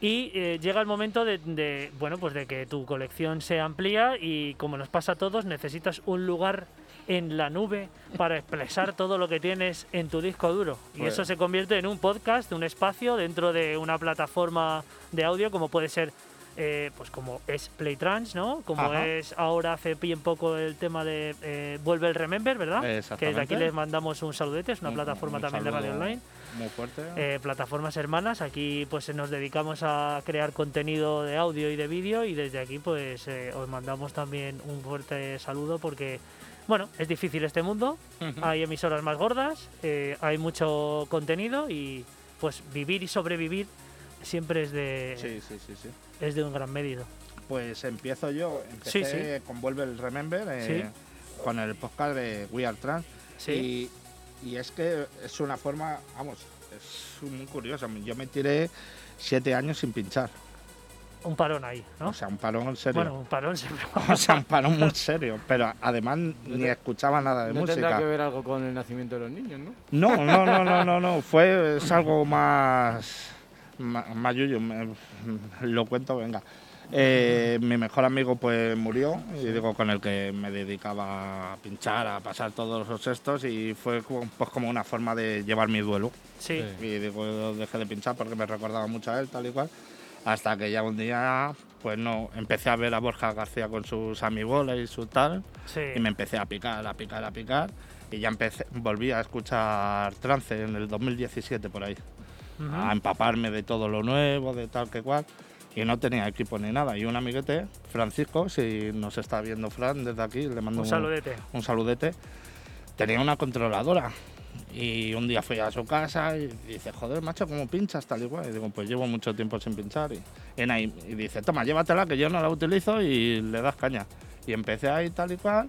Y eh, llega el momento de, de, bueno, pues de que tu colección se amplía y como nos pasa a todos, necesitas un lugar en la nube para expresar todo lo que tienes en tu disco duro. Y Pues- eso se convierte en un podcast, un espacio dentro de una plataforma de audio como puede ser eh, pues como es Playtrans, ¿no? Como Ajá. es ahora hace bien poco el tema de eh, Vuelve el Remember, ¿verdad? Que desde aquí les mandamos un saludete, es una Un- plataforma un también de radio online. Muy fuerte. Eh, plataformas hermanas. Aquí pues nos dedicamos a crear contenido de audio y de vídeo y desde aquí pues eh, os mandamos también un fuerte saludo porque bueno, es difícil este mundo, hay emisoras más gordas, eh, hay mucho contenido y pues vivir y sobrevivir siempre es de, Sí, sí, sí, sí. es de un gran medido. Pues empiezo yo. Sí, Empecé con Vuelve el Remember, eh, con el podcast de We Are Trans. Sí, Y, y es que es una forma, vamos, es muy curioso. Yo me tiré siete años sin pinchar. un parón ahí, ¿no? O sea, un parón serio. bueno, un parón siempre. o sea, un parón muy serio. Pero además ni te- escuchaba nada de No tendrá música. que ver algo con el nacimiento de los niños, ¿no? No, no, no, no, no, no. Fue es algo más. Ma- Más yuyu. me- Lo cuento, venga. Eh, mi mejor amigo pues murió y digo con el que me dedicaba a pinchar, a pasar todos los estos y fue pues como una forma de llevar mi duelo. Sí. Y digo, dejé de pinchar porque me recordaba mucho a él, tal y cual. Hasta que ya un día, pues no, empecé a ver a Borja García con sus amigoles y su tal. Sí. Y me empecé a picar, a picar, a picar. Y ya empecé, volví a escuchar trance en el 2017 por ahí. Ujú. A empaparme de todo lo nuevo, de tal que cual. Y no tenía equipo ni nada. Y un amiguete, Francisco, si nos está viendo Fran desde aquí, le mando Un saludete. un saludete, tenía una controladora. Y un día fui a su casa y dice, joder, macho, ¿cómo pinchas tal y cual? Y digo, pues llevo mucho tiempo sin pinchar. Y, y- y dice, toma, llévatela, que yo no la utilizo y le das caña. Y empecé ahí tal y cual.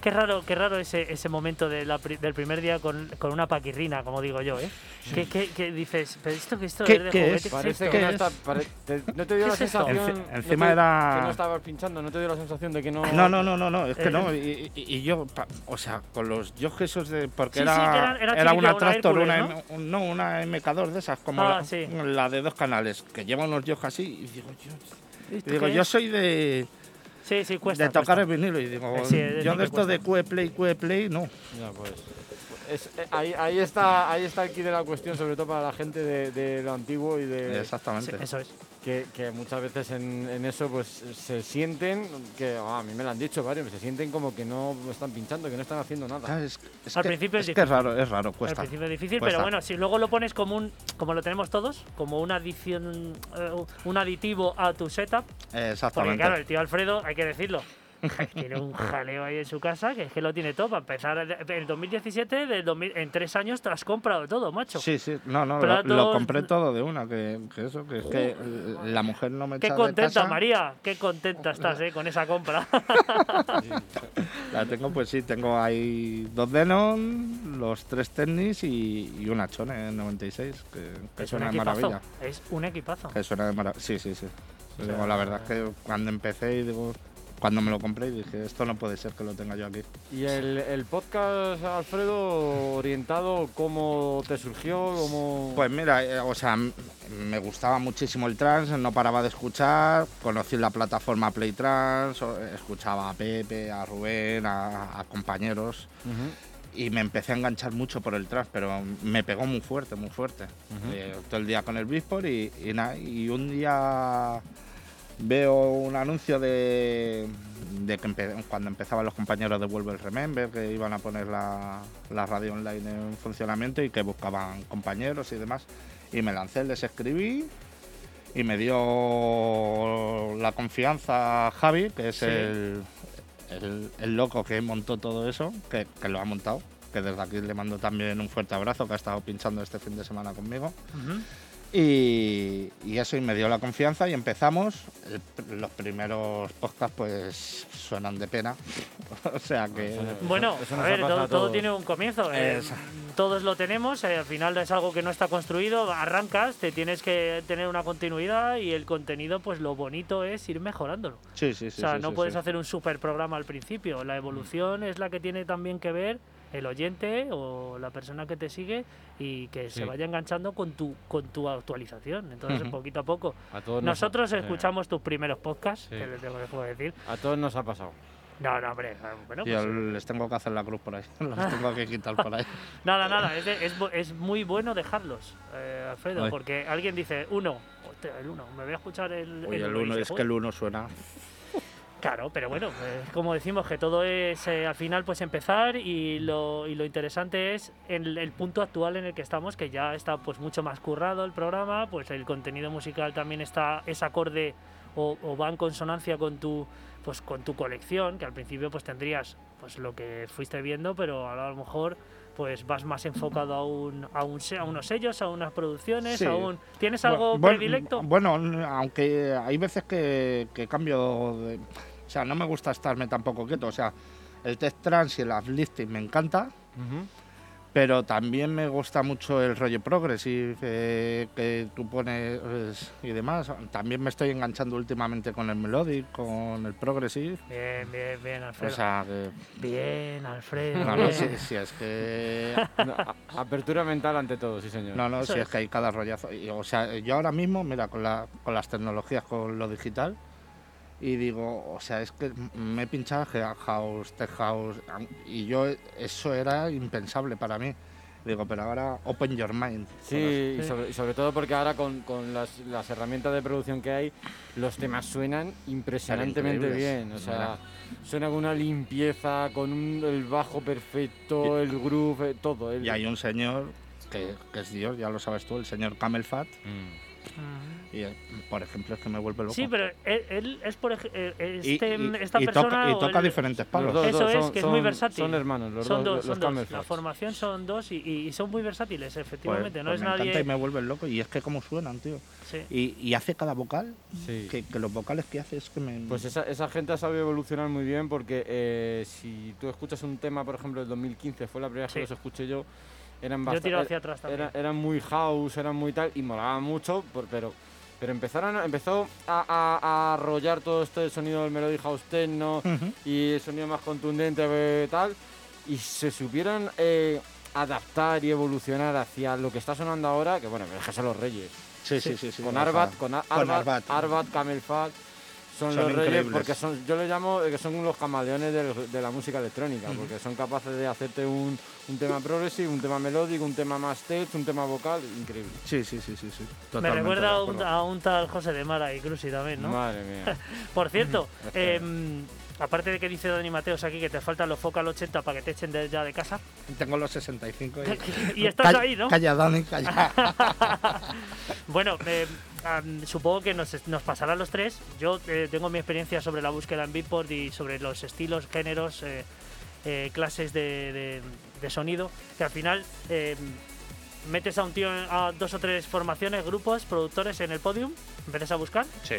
Qué raro, qué raro ese, ese momento de la pri- del primer día con, con una paquirrina, como digo yo, ¿eh? ¿Qué, qué, qué dices? ¿Pero esto que esto ¿Qué- es de qué juguete? es? ¿Qué Parece que ¿Qué no, es? está, pare- te- no te dio ¿Qué la es sensación. No encima te- era- Que no estabas pinchando, no te dio la sensación de que no. No, no, no, no, no, es que Eh, no. Y, y- y yo, pa- o sea, con los Yogs esos de. Porque Sí, era, sí, era una una Tractor, Hércules, una, ¿no? Un- no, una MK2 de esas, como Ah, la, sí. la de dos canales, que lleva unos Yogs así. Y digo, yo, y ¿Esto digo, yo soy de, Sí, sí, cuesta. de tocar cuesta. el vinilo. Y digo, sí, yo de esto de QE Play, QE Play, no. Ya, pues. Es- eh, ahí, ahí, está, ahí está el key de la cuestión, sobre todo para la gente de, de lo antiguo y de. Sí, Exactamente. eso es. que, que muchas veces en, en eso pues se sienten, que ah, a mí me lo han dicho varios, se sienten como que no están pinchando, que no están haciendo nada. Ah, Es, es Al que, principio es es que es difícil. raro, es raro, Al cuesta. principio es difícil, Cuesta. pero bueno, si luego lo pones como un, como lo tenemos todos, como una adición, eh, un aditivo a tu setup, porque Exactamente. claro, el tío Alfredo, hay que decirlo, tiene un jaleo ahí en su casa que es que lo tiene todo. Para empezar, el, el 2017, del 2000 en tres años te has comprado todo, macho. Sí, sí, no, no, lo- Platos- lo, compré todo de una, que, que eso, que es que la mujer no me Qué echa de contenta, casa. María, qué contenta estás eh, con esa compra. La tengo, pues sí, tengo ahí dos Denon, los tres Technics y, y una Chone 96, que, que es un suena de maravilla. Es un equipazo. Que suena de maravilla. Sí, sí, sí. O Digo, sea, la verdad es que cuando empecé y digo, cuando me lo compré dije, esto no puede ser que lo tenga yo aquí. Y el, el podcast, Alfredo, orientado, ¿cómo te surgió? ¿Cómo... Pues mira, eh, o sea, me gustaba muchísimo el trance, no paraba de escuchar, conocí la plataforma Play Trans, o- escuchaba a Pepe, a Rubén, a, a compañeros y me empecé a enganchar mucho por el trance, pero me pegó muy fuerte, muy fuerte. Eh, todo el día con el Beatport y, y, y un día veo un anuncio de, de que empe- cuando empezaban los compañeros de Vuelve el Remember, que iban a poner la, la radio online en funcionamiento y que buscaban compañeros y demás. Y me lancé, les escribí y me dio la confianza Javi, que es Sí. el, el, el loco que montó todo eso, que, que lo ha montado. Que desde aquí le mando también un fuerte abrazo, que ha estado pinchando este fin de semana conmigo. Y, y eso, y me dio la confianza y empezamos. El- los primeros podcasts pues suenan de pena. o sea que... Bueno, eso a ver, todo, a todo tiene un comienzo. eh, todos lo tenemos, eh, al final es algo que no está construido, arrancas, te tienes que tener una continuidad y el contenido, pues lo bonito es ir mejorándolo. Sí, sí, sí. o sea, sí, no sí, puedes sí. hacer un super programa al principio, la evolución es la que tiene también que ver el oyente o la persona que te sigue y que Sí. se vaya enganchando con tu con tu actualización. Entonces, poquito a poco. A todos nos Nosotros sí. escuchamos tus primeros podcasts, Sí. que les tengo que puedo decir. A todos nos ha pasado. No, no, hombre, bueno, Yo pues, les tengo que hacer la cruz por ahí. Los tengo que quitar por ahí. Nada, nada, es, de- es, es muy bueno dejarlos, eh, Alfredo, Ay. porque alguien dice, uno, hostia, el uno, me voy a escuchar el, Oye, el y uno, dice, es que el uno suena. Claro, pero bueno, como decimos que todo es eh, al final pues empezar y lo, y lo interesante es el, el punto actual en el que estamos, que ya está pues mucho más currado el programa, pues el contenido musical también está es acorde o, o va en consonancia con tu pues con tu colección, que al principio pues tendrías pues lo que fuiste viendo, pero ahora a lo mejor pues vas más enfocado a un, a, un a unos sellos, a unas producciones, Sí. a un ¿Tienes algo Bueno, predilecto? Bueno, aunque hay veces que, que cambio de... O sea, no me gusta estarme tampoco quieto. O sea, el test trans y el uplifting me encanta, Pero también me gusta mucho el rollo progressive eh, que tú pones pues, y demás. También me estoy enganchando últimamente con el melodic, con el progressive. Bien, bien, bien, Alfredo. O sea, que... Bien, Alfredo. No, no, bien. si, si es que... No, apertura mental ante todo, sí señor. No, no, Eso si es. es que hay cada rollazo. Y, o sea, yo ahora mismo, mira, con, la, con las tecnologías, con lo digital, y digo, o sea, es que me he pinchado House, Tech House, y yo, eso era impensable para mí. Digo, pero ahora open your mind. Sí, y sobre, y sobre todo porque ahora con, con las, las herramientas de producción que hay, los temas suenan impresionantemente bien. O sea, suena con una limpieza, con un- el bajo perfecto, el groove, eh, todo. el- Y hay un señor que, que es Dios, ya lo sabes tú, el señor Camel Fat, Mm. Mm. y eh, por ejemplo es que me vuelve loco. Sí, pero él, él es por eh, Y- este, y- esta y persona toca, y toca el- diferentes palos. Los dos, Eso dos, es, son- que es muy son- versátil. Son hermanos, los son dos, dos, los son dos. Camel La formación son dos y, son muy versátiles, Pues- efectivamente. no pues es me encanta nadie. y me vuelven loco. Y es que cómo suenan, tío. Sí. Y, y hace cada vocal, Sí. que, que los vocales que hace es que me... Pues esa, esa gente ha sabido evolucionar muy bien porque eh, si tú escuchas un tema, por ejemplo, del 2015, fue la primera vez Sí. que los escuché yo, eran Yo tiro hacia atrás también. Era- eran muy house, eran muy tal, y molaban mucho, por- pero, pero empezaron, a- empezó a, a, a arrollar todo este sonido del melody house techno y el sonido más contundente eh, tal, y se supieron eh, adaptar y evolucionar hacia lo que está sonando ahora, que bueno, es que son los reyes. Sí, sí, sí. sí, con Arbat, con, A- con Arbat, Arbat. Arbat, Camel Fat, son, Son los reyes porque son, yo les llamo eh, que son los camaleones de la música electrónica, porque son capaces de hacerte un, un tema progressive, un tema melódico, un tema más tech, un tema vocal, increíble. Sí, sí, sí, sí. sí. Me recuerda a un, acuerdo. a un tal José de Mara y Cruci también, ¿no? Madre mía. Por cierto, em, aparte de que dice Dani Mateos aquí que te faltan los Focal 80 para que te echen de- ya de casa, Tengo los 65 y... y estás ahí, ¿no? Calla, Dani, calla. Bueno, eh, am, supongo que nos, nos pasará a los tres. Yo eh, tengo mi experiencia sobre la búsqueda en Beatport y sobre los estilos, géneros, eh, eh, clases de, de- sonido, que al final eh, metes a un tío, a dos o tres formaciones, grupos, productores en el podium, empiezas a buscar sí.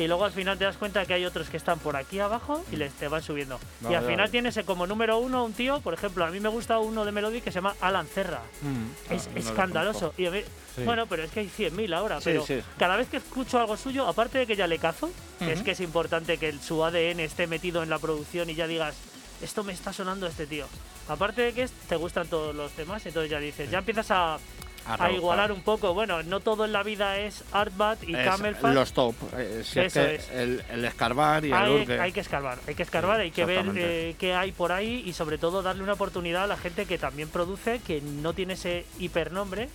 Y luego al final te das cuenta que hay otros que están por aquí abajo y les te van subiendo. y al final tienes como número uno un tío, por ejemplo, a mí me gusta uno de Melody que se llama Alan Cerra. Mm. Es no lo escandaloso. Y a mí- Sí. Bueno, pero es que hay 100.000 ahora. Sí, pero sí. cada vez que escucho algo suyo, aparte de que ya le cazo, es que es importante que el- su ADN esté metido en la producción y ya digas, esto me está sonando este tío. Aparte de que te gustan todos los temas, entonces ya dices, ya empiezas a, a igualar un poco. Bueno, no todo en la vida es Artbat y Es Camelfat. Los top. eh, si es Eso que es. El, el escarbar y el hay, urge. hay que escarbar, hay que escarbar, hay que ver eh, qué hay por ahí y sobre todo darle una oportunidad a la gente que también produce, que no tiene ese hipernombre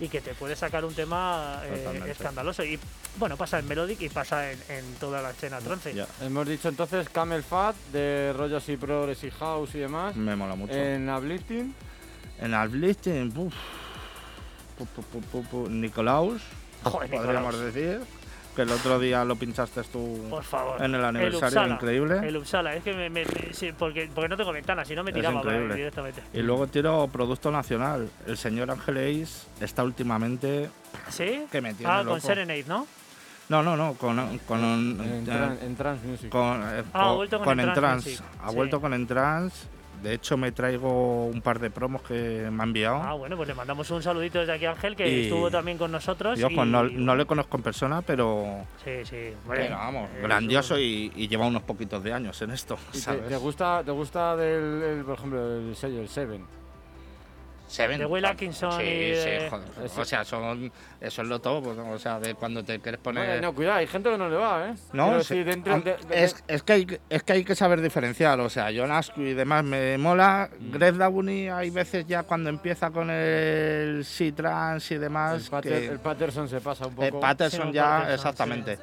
y que te puede sacar un tema eh, escandaloso. Y bueno, pasa en Melodic y pasa en, en toda la escena trance. Ya, Hemos dicho entonces Camel Fat de rollos y progress y house y demás. me mola mucho. En Uplifting, En Uplifting, puf, Nicolaus, Joder, podríamos Nicolaus, decir. Que el otro día lo pinchaste tú por favor. en el aniversario, Uppsala, increíble. El Uppsala, es que me, me- me- sí, porque, porque no tengo ventana, si no me Es tiraba por ahí increíble. directamente. Y luego tiro producto nacional. El señor Ángel Ace está últimamente ¿Sí? que me tiene Ah, loco. con Serenade, ¿no? No, no, no, con, con, un- en, eh, tran- en Trans Music. con, eh, Ah, ha con- vuelto con con Entrance Entrance. Music, Ha sí. vuelto con Entrance. De hecho, me traigo un par de promos que me ha enviado. Ah, bueno, pues le mandamos un saludito desde aquí a Ángel, que Y- estuvo también con nosotros. Y ojo, y- no, no le conozco en persona, pero, Sí, sí. pero vamos, eh, grandioso y, y lleva unos poquitos de años en esto, ¿Y te, ¿sabes? te gusta, ¿Te gusta del, el, por ejemplo, el sello, el Seven? Seven. De Will Atkinson Sí, y sí, de- joder. Eso- O sea, son, eso es lo top. O sea, de cuando te quieres poner. Bueno, no, cuidado, hay gente que no le va, ¿eh? No, sí, dentro am- de- de- es, es que hay, que- es que hay que saber diferenciar. O sea, John Askew y demás me mola. Mm. Greg Downey hay veces ya cuando empieza con el C-Trans y demás. el, Pater- que- el Patterson se pasa un poco. Patterson Sí, ya, Patterson, exactamente.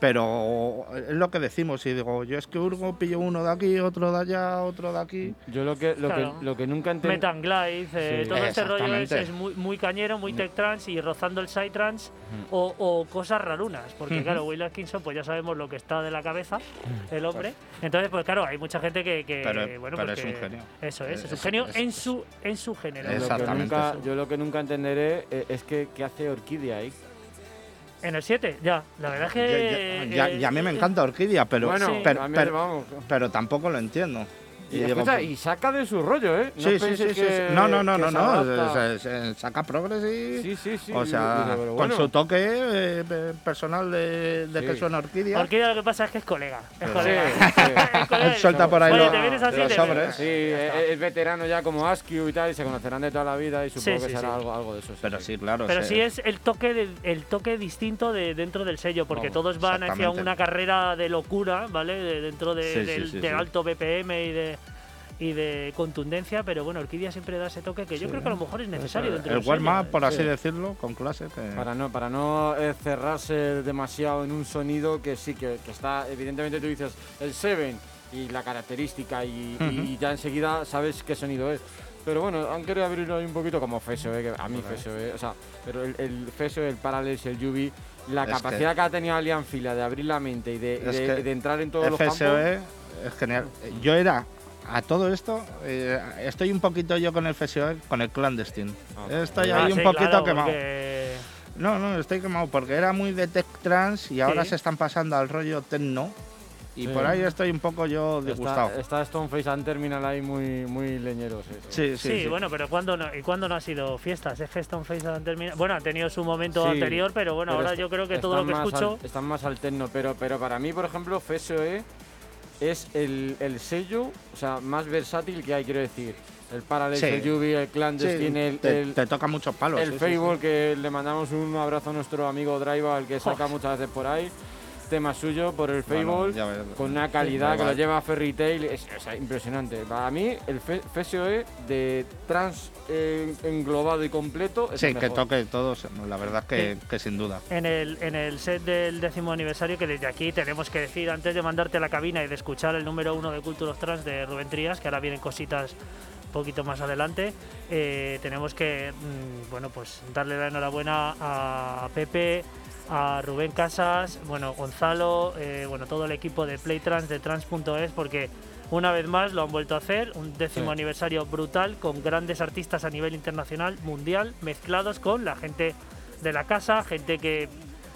Pero es lo que decimos. Y digo, yo es que Urgo pillo uno de aquí, otro de allá, otro de aquí. Yo lo que, lo Claro. que, lo que nunca entendí. Metal Glide, eh, Sí. todo este rollo es, es muy, muy cañero, muy tech trance y rozando el side trance Mm. o, o cosas rarunas. Porque Ujú. claro, Will Atkinson, pues ya sabemos lo que está de la cabeza, el hombre. Entonces, pues claro, hay mucha gente que. que, Pero- bueno, pero pues es un genio. Eso es, es, un Es- genio es- en, su, en su género. Lo Exactamente. nunca- yo lo que nunca entenderé eh, es que qué hace Orquídea ahí. En el 7, ya. La verdad es que. Ya- ya- eh, y a mí me eh, encanta Orquídea, pero, bueno, sí. pero- vamos. pero tampoco lo entiendo. Y, Y digo, escucha, y saca de su rollo, ¿eh? No Sí, sí, sí. No, no, no, no, saca progres y. Sí, sí, sí. o sea, con su toque eh, eh, personal de, de Sí. que suena orquídea. Orquídea lo que pasa es que es colega. Es Sí, colega. sí. Es colega Él y- suelta por ahí Oye, los- te vienes así, los te sobres. vienes. Sí, es, veterano ya como Askew y tal, y se conocerán de toda la vida y supongo Sí, que sí, será sí. Algo, algo de eso. Pero sí, claro. Pero sí es el toque, de- el toque distinto de dentro del sello, porque todos van hacia una carrera de locura, ¿vale? De- dentro de- Sí, sí, del, sí, del sí. alto BPM y de y de contundencia, pero bueno, Orquídea siempre da ese toque que yo Sí. creo que a lo mejor es necesario dentro el warm-up, por así Sí. decirlo, con clase. que- Para no, para no eh, cerrarse demasiado en un sonido que sí, que, que está, evidentemente tú dices el 7 y la característica y, y ya enseguida sabes qué sonido es. Pero bueno, han querido abrirlo ahí un poquito como Feso, eh, que a mí Feso, eh, o sea, pero el, el Feso, el Parallels, el Yubi, la Es capacidad que, ha tenido Alian Fila de abrir la mente y de, de- que de entrar en todos los campos. FSOE es genial. Yo era, a todo esto, eh, estoy un poquito yo con el FSOE, con el clandestine. Ah. Estoy Ah, ahí sí, un poquito claro, quemado. porque- No, no, estoy quemado porque era muy de tech trans y ahora Sí. se están pasando al rollo techno. Y Sí. por ahí estoy un poco yo disgustado. Está, está Stoneface and Terminal ahí muy, muy leñeros. Sí, Sí, sí, sí. bueno, pero ¿cuándo no, ¿y cuándo no ha sido fiestas? Es que Stoneface han terminado. Bueno, han tenido su momento Sí, anterior, pero bueno, Pero ahora yo creo que todo lo están que más escucho. al- están más al techno, pero, pero para mí, por ejemplo, FSOE es el, el sello o sea, más versátil que hay, quiero decir. El Parallels, Sí. el Yubi, el Sí, Clandestine, el, te, el, te toca muchos palos. el sí, sí, sí. Fable, que le mandamos un abrazo a nuestro amigo Drive, al que saca muchas veces por ahí. Tema suyo por el Fable. Bueno, con una calidad que lo lleva a Fairy Tail, es, es impresionante. Para mí, el FSOE de trans eh, englobado y completo es Sí, el que mejor. toque todos, la verdad que, que sin duda. En el, en el set del décimo aniversario, que desde aquí tenemos que decir, antes de mandarte a la cabina y de escuchar el número uno de Culture of Trans de Rubén Trías, que ahora vienen cositas un poquito más adelante, eh, tenemos que mm, bueno pues darle la enhorabuena a Pepe, a Rubén Casas, bueno, Gonzalo, eh, bueno, todo el equipo de Playtrans, de Trans.es, porque una vez más lo han vuelto a hacer, un décimo Sí. aniversario brutal con grandes artistas a nivel internacional, mundial, mezclados con la gente de la casa, gente que,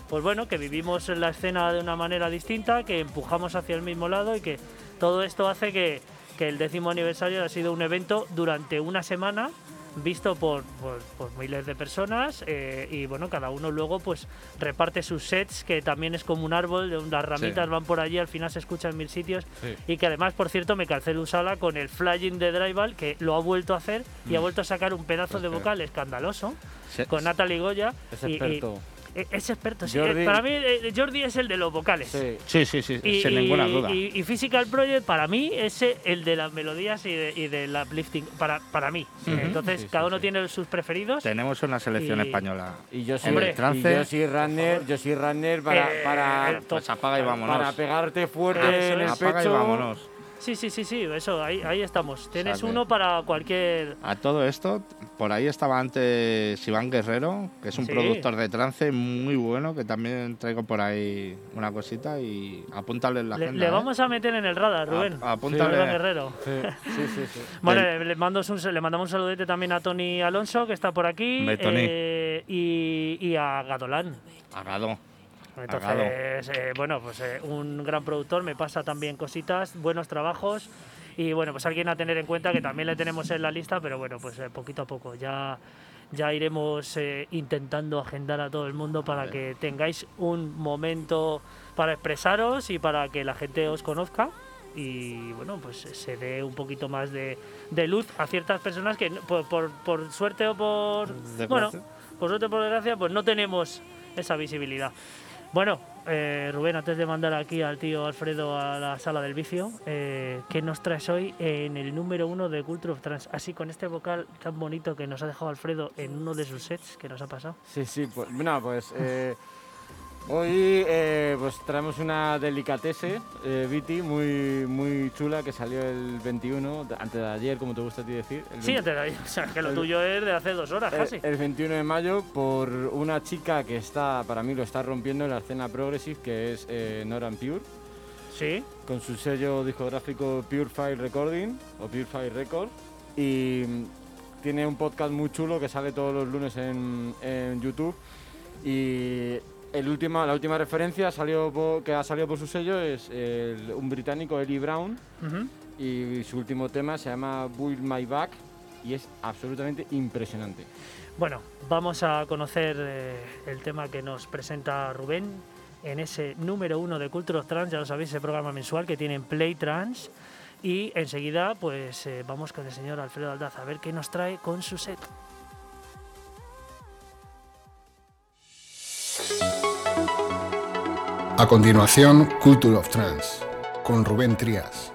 pues bueno, que vivimos en la escena de una manera distinta, que empujamos hacia el mismo lado y que todo esto hace que, que el décimo aniversario ha sido un evento durante una semana visto por, por- por miles de personas eh, y bueno cada uno luego pues reparte sus sets que también es como un árbol las ramitas van por allí al final se escucha en mil sitios Sí. y que además por cierto me calcé el Usala con el flying de Drival que lo ha vuelto a hacer y ha vuelto a sacar un pedazo de vocal escandaloso con Natalie Goya Es y- y- experto. Es experto sí. Jordi- Eh, para mí eh, Jordi es el de los vocales Sí. Sí, sí, sí, y, sin ninguna duda. y- y Physical Project para mí es el de las melodías y, de, y del uplifting para, para mí. Entonces Sí, sí, cada uno sí. tiene sus preferidos. Tenemos una selección y- española. Y yo soy, Hombre. y Trance. yo soy runner, yo soy runner para, Eh, para. Pues apaga y vámonos. para pegarte fuerte Eso en el es. Apaga pecho. y vámonos. Sí, sí, sí, sí, eso, ahí, ahí estamos. Tienes uno para cualquier... A todo esto, por ahí estaba antes Iván Guerrero, que es un Sí. productor de trance muy bueno, que también traigo por ahí una cosita y apúntale en la Le, agenda. le ¿eh? vamos a meter en el radar, Rubén. A- apúntale. Rubén Guerrero. Sí, sí, sí. sí. Bueno, le, le mando un, le mandamos un saludete también a Tony Alonso, que está por aquí, eh, y, y a Gadolán. Agado. Entonces, eh, bueno, pues eh, un gran productor, me pasa también cositas, buenos trabajos y bueno, pues alguien a tener en cuenta que también le tenemos en la lista, pero bueno, pues eh, poquito a poco ya ya iremos eh, intentando agendar a todo el mundo para que tengáis un momento para expresaros y para que la gente os conozca y bueno, pues se dé un poquito más de, de luz a ciertas personas que por, por- por suerte o por bueno, por suerte o por desgracia, pues no tenemos esa visibilidad. Bueno, eh, Rubén, antes de mandar aquí al tío Alfredo a la sala del vicio, eh, ¿qué nos traes hoy en el número uno de Culture of Trans? Así con este vocal tan bonito que nos ha dejado Alfredo en uno de sus sets que nos ha pasado. Sí, sí, pues, no, pues eh, hoy eh, pues traemos una delicatese, eh, Viti, muy, muy chula que salió el 21, de- antes de ayer, como te gusta a ti decir. el Sí, 20 antes de- o sea, que lo el- tuyo es de hace dos horas el, casi. el 21 de mayo por una chica que está, para mí lo está rompiendo en la escena progressive, que es eh, Noran Pure, Sí, con su sello discográfico Pure File Recording o Pure File Record. Y mm, tiene un podcast muy chulo que sale todos los lunes en, en YouTube. Y el última, la última referencia salió que ha salido por su sello es el- un británico, Eli Brown, y su último tema se llama Build My Back y es absolutamente impresionante. Bueno, vamos a conocer eh, el tema que nos presenta Rubén en ese número uno de Culture of Trans, ya lo sabéis, ese programa mensual que tiene Play Trans. Y enseguida, pues eh, vamos con el señor Alfredo Aldaz a ver qué nos trae con su set. A continuación, Culture of Trans, con Rubén Trías.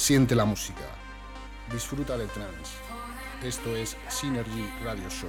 Siente la música. Disfruta del trance. Esto es Synergy Radio Show.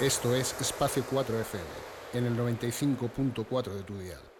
Esto es Espacio 4 FM, en el 95.4 de tu dial.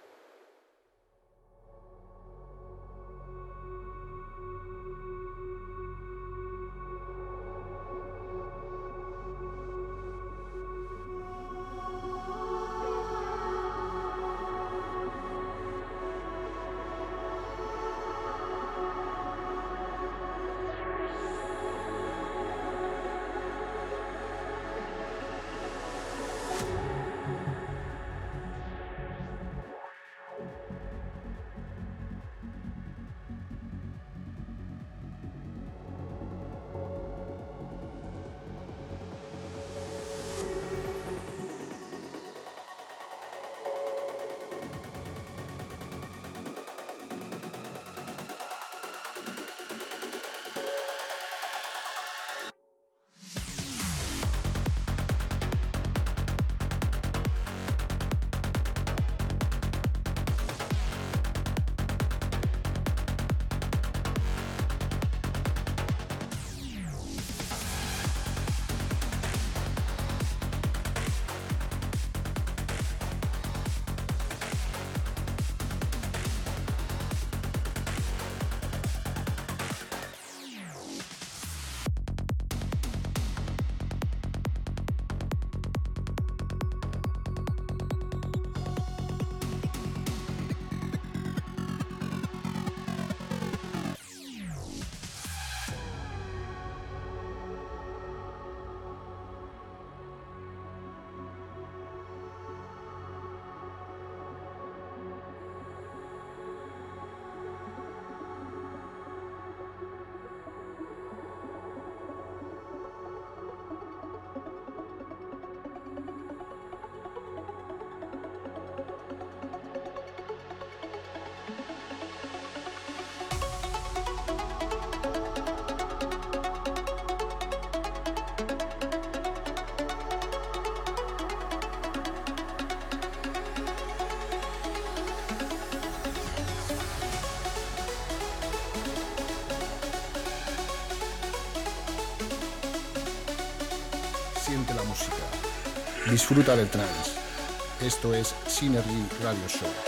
Disfruta del trance. Esto es Synergy Radio Show.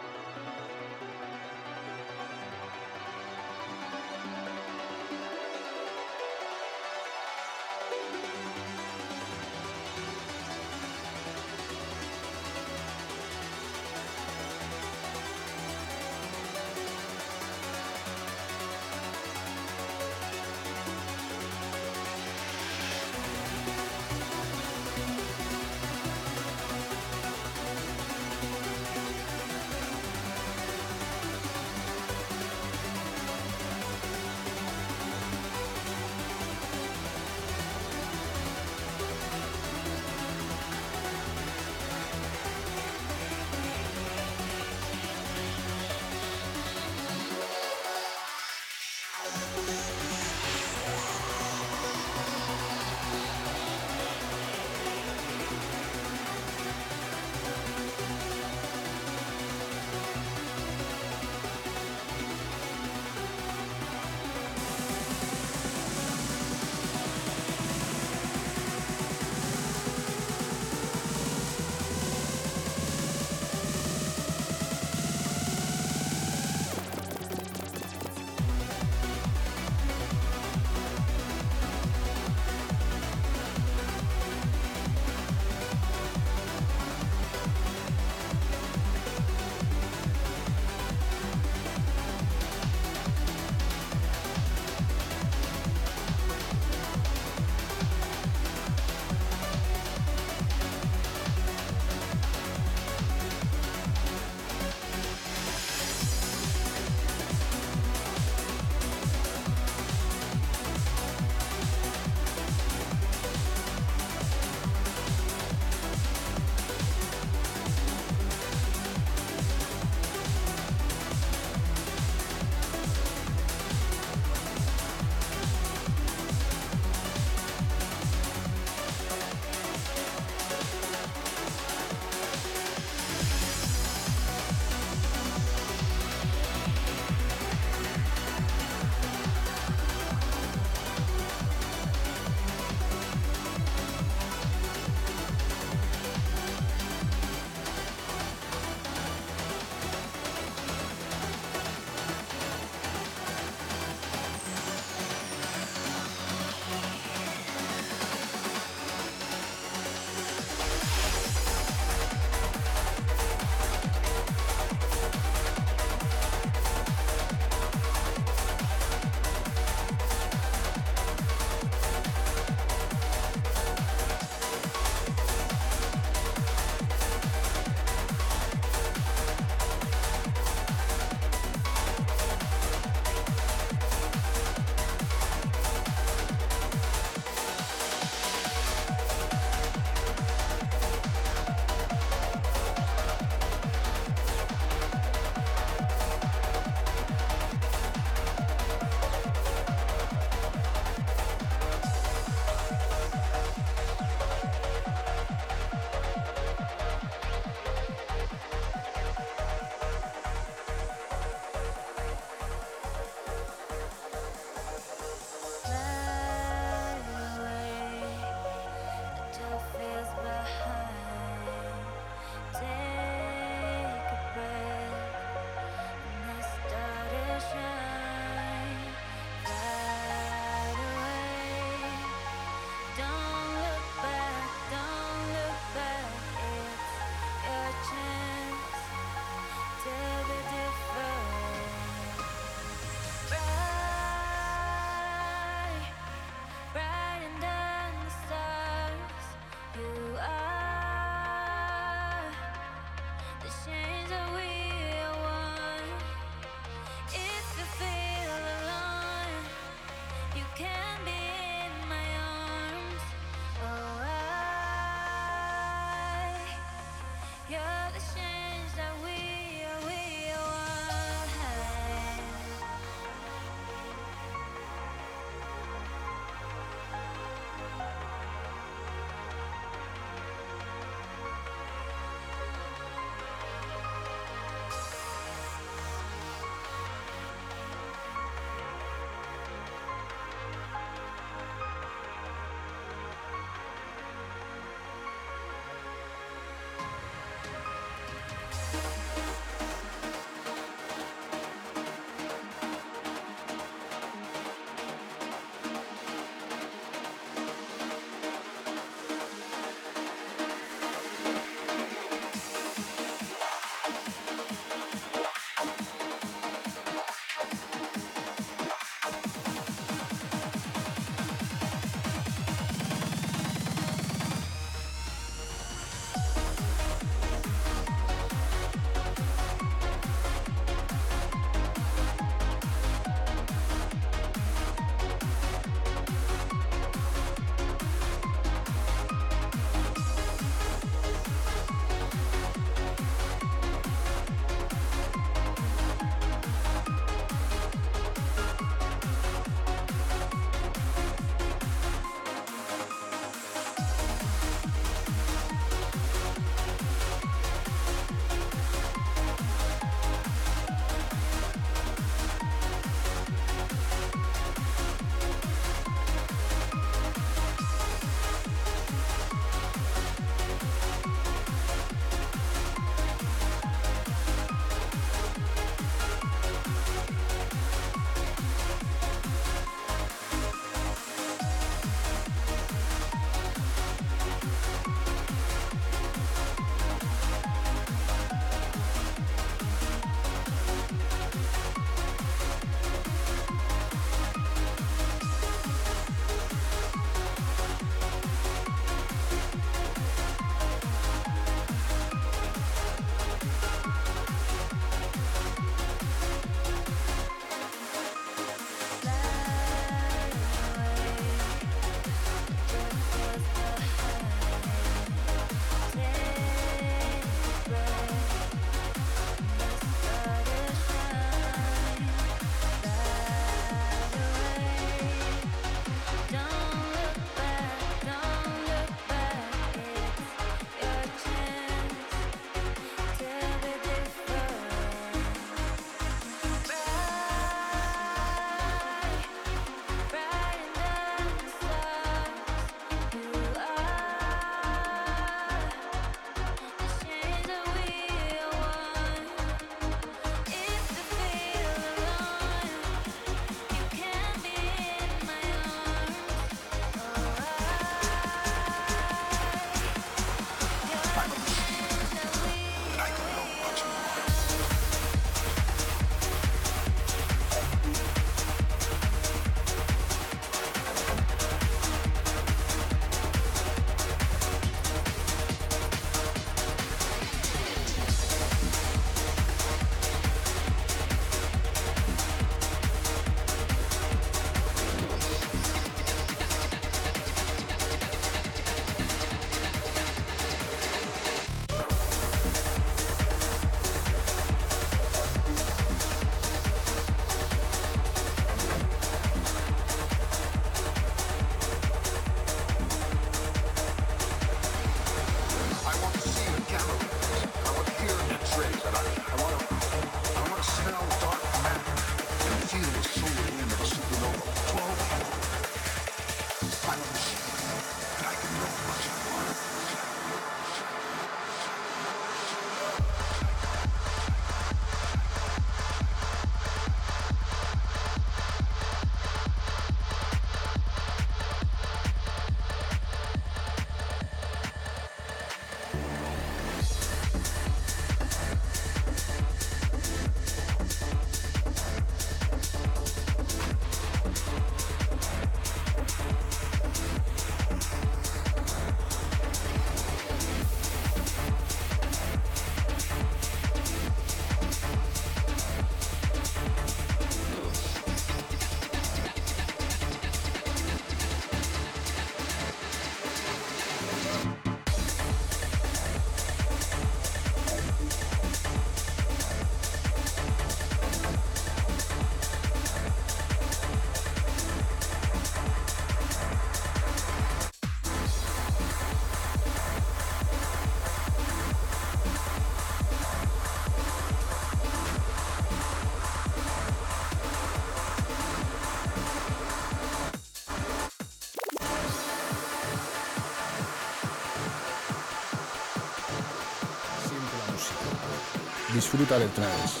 Disfruta de trance.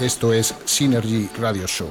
Esto es Synergy Radio Show.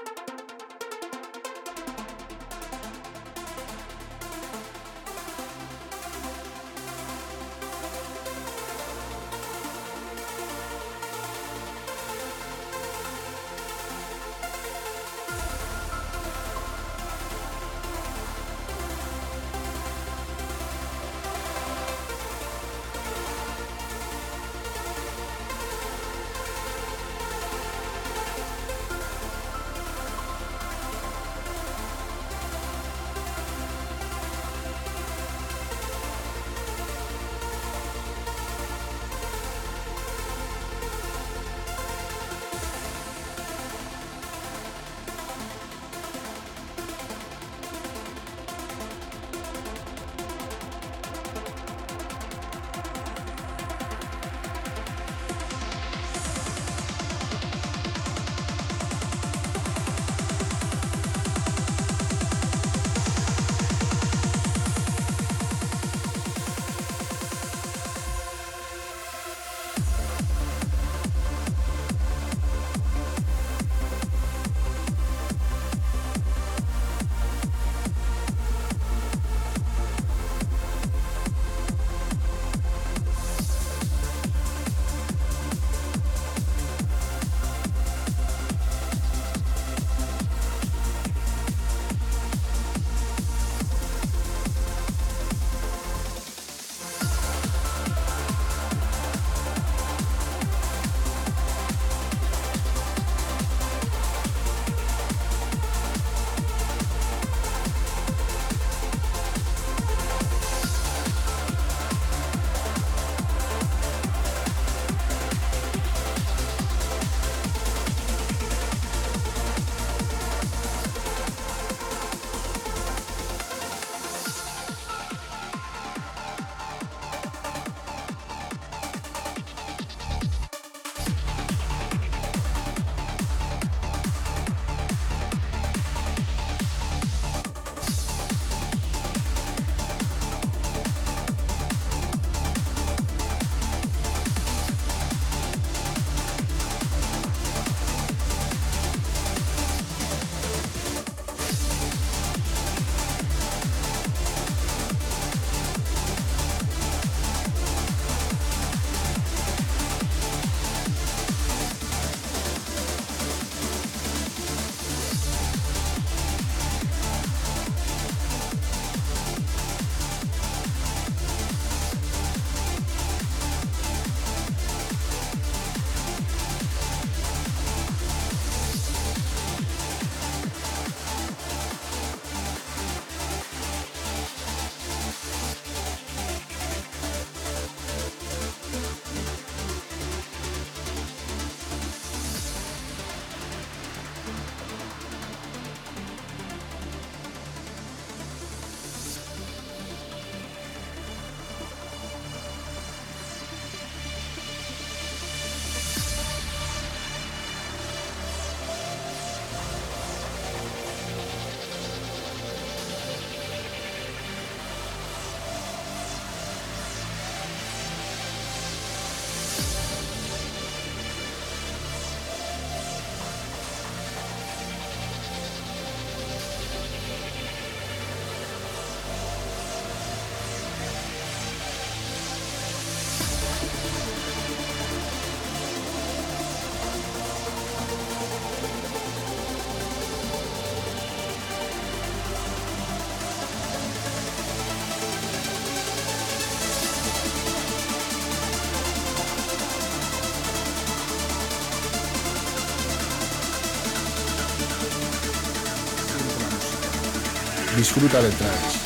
Disfruta del trance.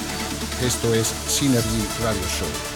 Esto es Synergy Radio Show.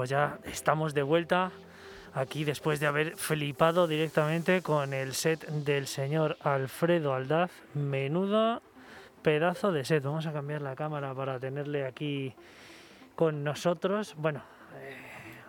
Pues ya estamos de vuelta aquí después de haber flipado directamente con el set del señor Alfredo Aldaz. Menudo pedazo de set. Vamos a cambiar la cámara para tenerle aquí con nosotros. Bueno,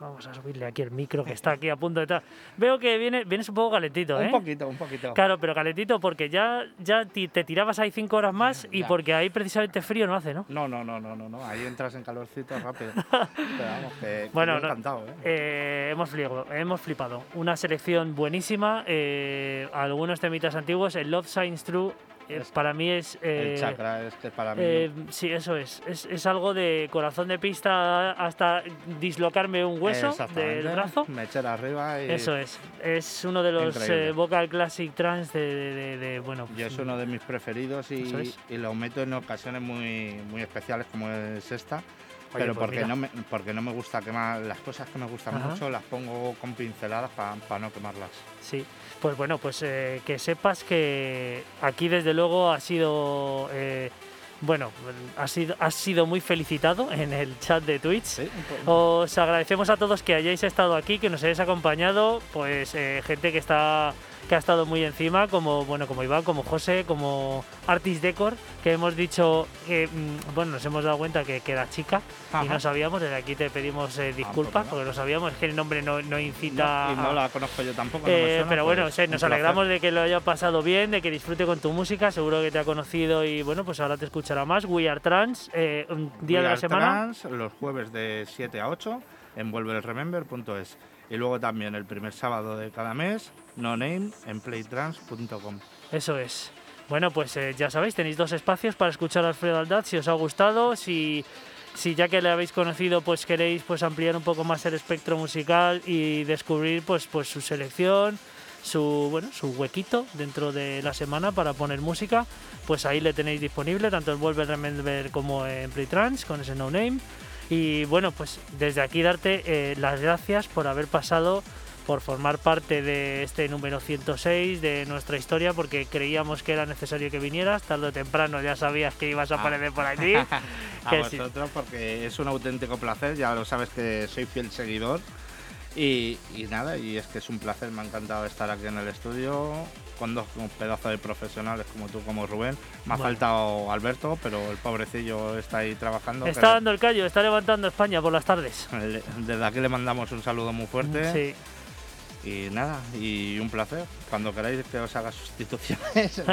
vamos a subirle aquí el micro que está aquí a punto de estar. Veo que viene, vienes un poco calentito, ¿eh? Un poquito, un poquito. Claro, pero calentito porque ya, ya te tirabas ahí cinco horas más y Ya. porque ahí precisamente frío no hace, ¿no? No, no, no, no, no, no. Ahí entras en calorcito rápido. Pero vamos, que, que Bueno, encantado, ¿eh? Eh, hemos, flipado, hemos flipado. Una selección buenísima. eh, algunos temitas antiguos. El Love Signs True eh, Es- para mí es. eh, el chakra es que para mí. eh, sí, eso es. es. es algo de corazón de pista hasta dislocarme un hueso del brazo. Mechera arriba y, Eso es. Es uno de los eh, vocal classic trance de, de- de- de, bueno. y es uno de mis preferidos y, es. y lo meto en ocasiones muy, muy especiales como es esta. Oye, pero pues porque, mira. no me, porque no me gusta quemar las cosas que me gustan Ajá. mucho, las pongo con pinceladas para no quemarlas. Sí, pues bueno, pues eh, que sepas que aquí desde luego ha sido, eh, bueno, ha sido, has sido muy felicitado en el chat de Twitch. Sí, Os agradecemos a todos que hayáis estado aquí, que nos hayáis acompañado, pues eh, gente que está que ha estado muy encima, como bueno, como Iván, como José, como Artis Decor, que hemos dicho que mm, bueno, nos hemos dado cuenta que, que era chica y Ajá. no sabíamos, desde aquí te pedimos eh, disculpas no. porque no sabíamos, es que el nombre no, no incita No, y no a- la conozco yo tampoco. no me eh, suena, pero bueno, pues, sí, un nos alegramos de que lo haya pasado bien, de que disfrute con tu música. Seguro que te ha conocido y bueno, pues ahora te escuchará más. We Are Trans, eh, un día We de la Are semana. Trans, los jueves de 7 a 8 en volverremember.es. Y luego también el primer sábado de cada mes, no name en playtrans.com. Eso es. Bueno, pues eh, ya sabéis, tenéis dos espacios para escuchar a Alfredo si os ha gustado, si, si ya que le habéis conocido, pues queréis pues ampliar un poco más el espectro musical y descubrir pues, pues su selección, su bueno, su huequito dentro de la semana para poner música, pues ahí le tenéis disponible, tanto en Volver Remember como en Playtrans, con ese no name. Y bueno, pues desde aquí darte eh, las gracias por haber pasado, por formar parte de este número 106 de nuestra historia, porque creíamos que era necesario que vinieras, tarde o temprano ya sabías que ibas a Ah. aparecer por aquí. A Que sí. vosotros porque es un auténtico placer, ya lo sabes que soy fiel seguidor. Y, y nada, y es que es un placer, me ha encantado estar aquí en el estudio con dos pedazos de profesionales como tú, como Rubén. Me ha Bueno. faltado Alberto, pero el pobrecillo está ahí trabajando. Está pero dando el callo, está levantando España por las tardes. Desde aquí le mandamos un saludo muy fuerte. Sí. Y nada, y un placer. Cuando queráis que os haga sustituciones.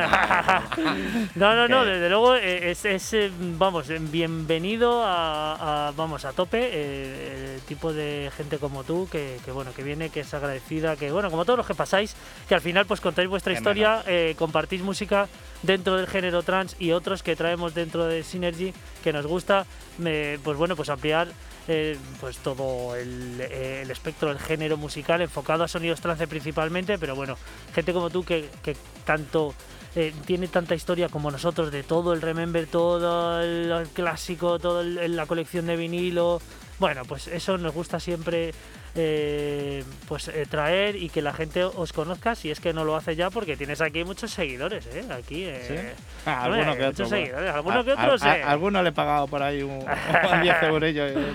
No, no, no, desde luego eh, es, es, eh, vamos, bienvenido a, a- vamos, a tope, eh, el tipo de gente como tú que, que, bueno, que viene, que es agradecida, que bueno, como todos los que pasáis, que al final pues contáis vuestra historia, eh, compartís música dentro del género trans y otros que traemos dentro de Synergy que nos gusta, eh, pues bueno, pues ampliar eh, pues todo el, espectro del género musical enfocado a sonidos trance principalmente, pero bueno, gente como tú que, que tanto eh, tiene tanta historia como nosotros de todo el Remember, todo el, el clásico, toda la colección de vinilo. Bueno, pues eso nos gusta siempre eh, pues eh, traer y que la gente os conozca si es que no lo hace ya porque tienes aquí muchos seguidores, ¿eh? Aquí, eh, Ah, hombre, alguno que otro. seguidores, alguno A- que otro, a- sí. a- alguno le he pagado por ahí un, un 10 euros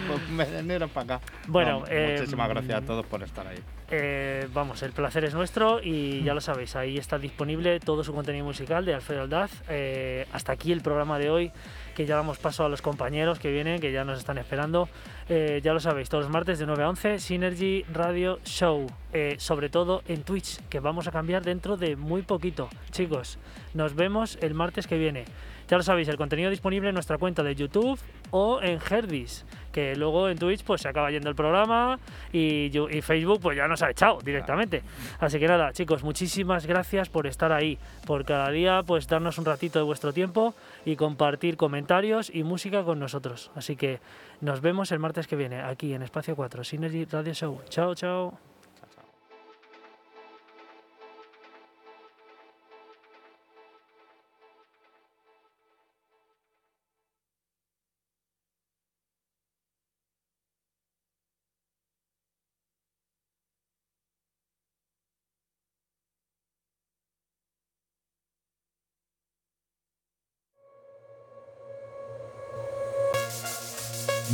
pues me dinero para acá. Bueno, No, eh, muchísimas gracias a todos por estar ahí. Eh, vamos, el placer es nuestro y ya lo sabéis, ahí está disponible todo su contenido musical de Alfredo Aldaz. Eh, hasta aquí el programa de hoy, que ya damos paso a los compañeros que vienen, que ya nos están esperando. Eh, ya lo sabéis, todos los martes de 9 a 11, Synergy Radio Show, eh, sobre todo en Twitch, que vamos a cambiar dentro de muy poquito. Chicos, nos vemos el martes que viene. Ya lo sabéis, el contenido disponible en nuestra cuenta de YouTube o en Herdis, que luego en Twitch pues se acaba yendo el programa y, y Facebook pues ya nos ha echado directamente. Así que nada, chicos, muchísimas gracias por estar ahí, por cada día pues darnos un ratito de vuestro tiempo y compartir comentarios y música con nosotros. Así que nos vemos el martes que viene aquí en Espacio 4, Synergy Radio Show. Chao, chao.